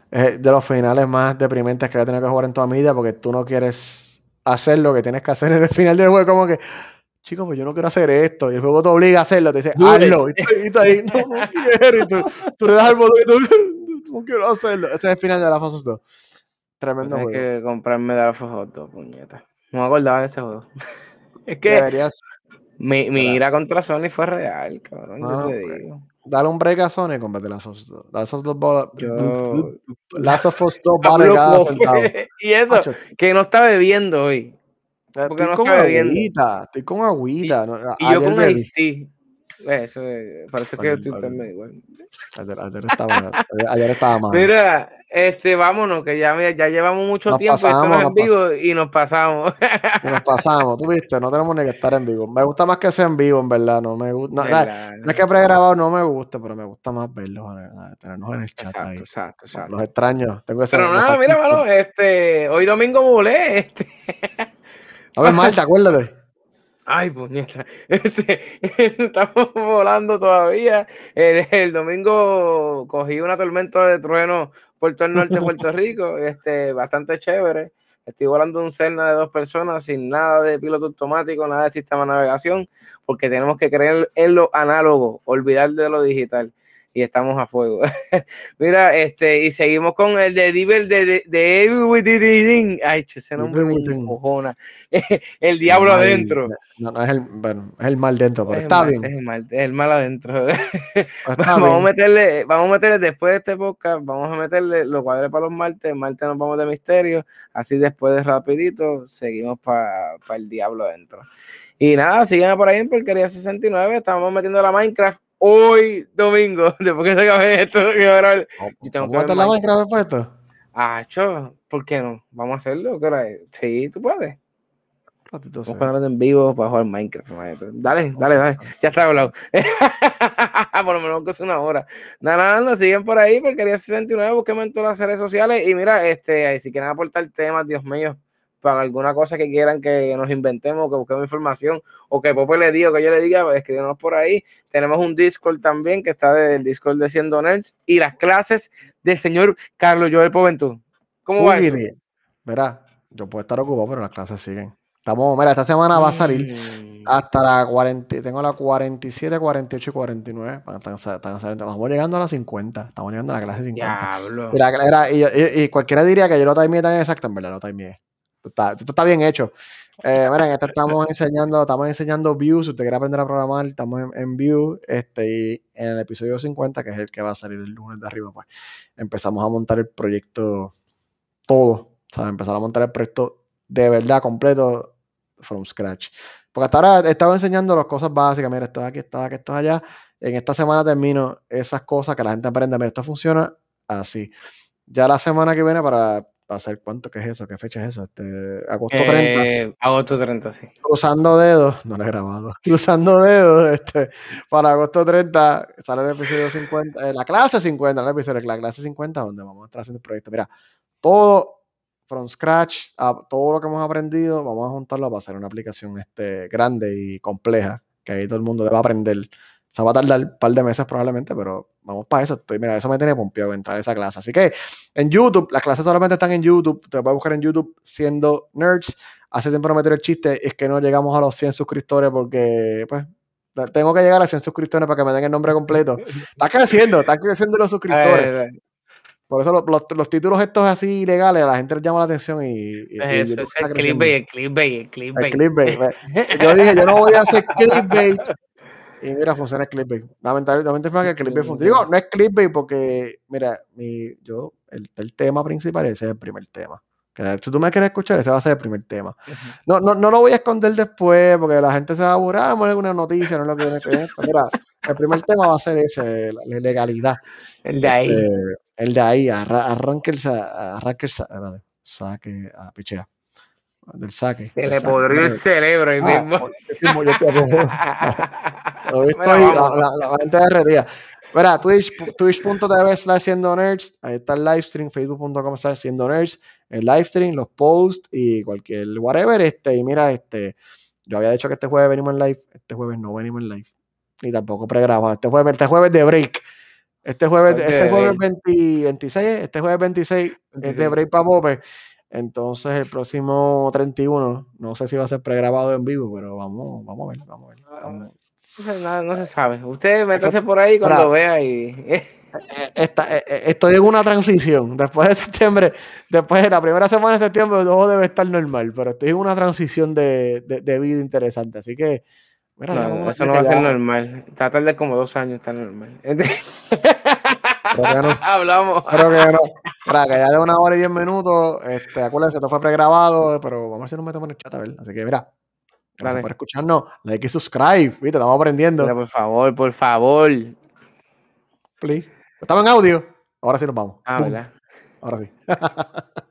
es de los finales más deprimentes que voy a tener que jugar en toda mi vida porque tú no quieres hacer lo que tienes que hacer en el final del juego. Como que, chico, pues yo no quiero hacer esto. Y el juego te obliga a hacerlo. Te dice, hazlo. Y tú, ahí, no, no quiero. Y tú, tú le das el botón y tú, no quiero hacerlo. Ese es el final de Last of Us 2. Tremendo Tienes juego. que comprarme Dark Souls 2, puñeta. No me acordaba de ese juego. es que Deberías. Mi, mi ira contra Sony fue real, cabrón. yo Ah, te pues, digo. Dale un break a Sony con de Last of Us 2. Last of Us 2 bola- Yo- Last of Us 2 Hablo vale cada centavo. y eso, Macho, que no está bebiendo hoy. porque Estoy no con está bebiendo. agüita, estoy con agüita. no, Y yo con. Ice Tea. Eso, eh, parece que estoy también igual. Ayer, ayer estaba, ayer, ayer estaba mal. Mira, este, vámonos, que ya, ya llevamos mucho Nos tiempo, pasamos, en vivo y nos pasamos. Y nos pasamos, tú viste, no tenemos ni que estar en vivo. Me gusta más que sea en vivo, en verdad. No me gusta. No, ¿Verdad? no es que pregrabado no me gusta, pero me gusta más verlos, tenernos en el chat Exacto, ahí. exacto, exacto. Los extraños. Tengo. Pero nada, mira, mano, este, hoy domingo volé, este. A ver, Marta, acuérdate. Ay, puñeta. Este, estamos volando todavía. El, el domingo cogí una tormenta de trueno por todo el norte de Puerto Rico, este, bastante chévere. Estoy volando un Cerna de dos personas sin nada de piloto automático, nada de sistema de navegación, porque tenemos que creer en lo análogo, olvidar de lo digital. Y estamos a fuego. Mira, este, y seguimos con el de Diver de, de. Ay, ese nombre me. El diablo adentro. No, no es el, bueno, es el mal dentro, pero está mal- bien. Es el mal, es el mal adentro. Vamos, a meterle, vamos a meterle después de este podcast, vamos a meterle los cuadros para los martes. Martes nos vamos de misterio. Así después de rapidito, seguimos para el diablo adentro. Y nada, sígueme por ahí en Porquería 69. Estamos metiendo la Minecraft hoy domingo. Después que se acabe esto, yo tengo ¿Vamos que la Minecraft. Después de esto? Ah, cho, ¿por qué no? Vamos a hacerlo. ¿Qué hora es? Sí, tú puedes. Ratito Vamos a ponerlo en vivo para jugar Minecraft. maestro. Dale, dale, dale. Ya está hablado. por lo menos que es una hora. Nada, nada, nos siguen por ahí, Porquería 69, busquenme en todas las redes sociales. Y mira, este, si quieren aportar temas, Dios mío, para alguna cosa que quieran que nos inventemos, que busquemos información, o que Pope le diga, o que yo le diga, pues, escríbanos por ahí. Tenemos un Discord también, que está del Discord de Siendo Nerds, y las clases del señor Carlos Joel Poventú. ¿Cómo va eso? Verá, yo puedo estar ocupado, pero las clases siguen. Estamos, mira, esta semana va a salir Mm. hasta la 40, tengo la 47, 48 y 49. Van- Están, están saliendo. Estamos llegando a las 50. Estamos llegando a la clase 50. Diablo. Era- y, y- y cualquiera diría que yo lo timeé tan exacto, en verdad, lo timeé. Esto está, esto está bien hecho. Eh, miren, esto estamos enseñando, estamos enseñando Vue. Si usted quiere aprender a programar, estamos en, en Vue. Este, y en el episodio 50, que es el que va a salir el lunes de arriba, pues empezamos a montar el proyecto todo. O sea, empezar a montar el proyecto de verdad completo from scratch. Porque hasta ahora he estado enseñando las cosas básicas. Mira, esto es aquí, esto es aquí, esto es allá. En esta semana termino esas cosas que la gente aprende. Mira, esto funciona así. Ya la semana que viene para, para hacer cuánto que es eso, qué fecha es eso, este, agosto 30 Eh, agosto 30, sí. cruzando dedos, no lo he grabado, cruzando dedos, este, para agosto 30 sale el episodio 50, eh, la clase 50, no el episodio, la clase 50, donde vamos a estar haciendo el proyecto. Mira, todo from scratch, a todo lo que hemos aprendido, vamos a juntarlo para hacer una aplicación este, grande y compleja, que ahí todo el mundo va a aprender. Sea, va a tardar un par de meses probablemente, pero vamos para eso. Estoy, mira, eso me tiene pompeado entrar a esa clase. Así que en YouTube, las clases solamente están en YouTube. Te puedes buscar en YouTube siendo nerds. Hace tiempo no meter el chiste, es que no llegamos a los 100 suscriptores porque, pues, tengo que llegar a 100 suscriptores para que me den el nombre completo. Está creciendo, están creciendo los suscriptores. Por eso los, los- los títulos estos así ilegales, a la gente les llama la atención y, y- y eso, YouTube es está el clickbait, el clickbait, el El clickbait. Ve, Yo dije, yo no voy a hacer clickbait. Y mira, funciona el clickbait. Lamentablemente fue que el clickbait funciona. Digo, no es clickbait porque, mira, mi, yo, el, el tema principal ese es el primer tema. Que si tú me quieres escuchar, ese va a ser el primer tema. No, no, no lo voy a esconder después porque la gente se va a. Ah, vamos a alguna noticia, no es lo que viene. Mira, el primer tema va a ser ese, la, la legalidad. El de ahí. Este, el de ahí, arra, arranque el, arranque el saque, a pichea. Del saque. Se le podrió el cerebro ahí Ah, mismo. yo estoy- Hoy Mira, estoy, la, la, la mente derretida. Mira, Twitch, twitch.tv slash siendo nerds, ahí está el live stream, facebook.com slash siendo nerds, el live stream, los posts y cualquier whatever, este, y mira, este, yo había dicho que este jueves venimos en live, este jueves no venimos en live, ni tampoco pregrabado, este jueves, este jueves de break, este jueves, Ok. este jueves 20 26, este jueves 26 es de 26. break para Pope, entonces el próximo 31, no sé si va a ser pregrabado en vivo, pero vamos, vamos a ver, vamos a ver. vamos. No se, nada, no se sabe. Usted métase por ahí cuando vea y. Eh, esta- eh, eh, estoy en una transición. Después de septiembre, después de la primera semana de septiembre, todo debe estar normal, pero estoy en una transición de, de- de vida interesante. Así que Mira, No, eso no va a ser normal. Va a tardar como dos años estar normal. Creo que no. Hablamos. Creo que no. Mira, que ya de una hora y diez minutos, este, acuérdense, esto fue pregrabado, pero vamos a ver si nos metemos en el chat a ver. Así que mira, gracias por escucharnos. Like y subscribe, viste, estamos aprendiendo. Por favor, por favor. Please. Estamos en audio. Ahora sí nos vamos. Ah. ¿verdad? Ahora sí.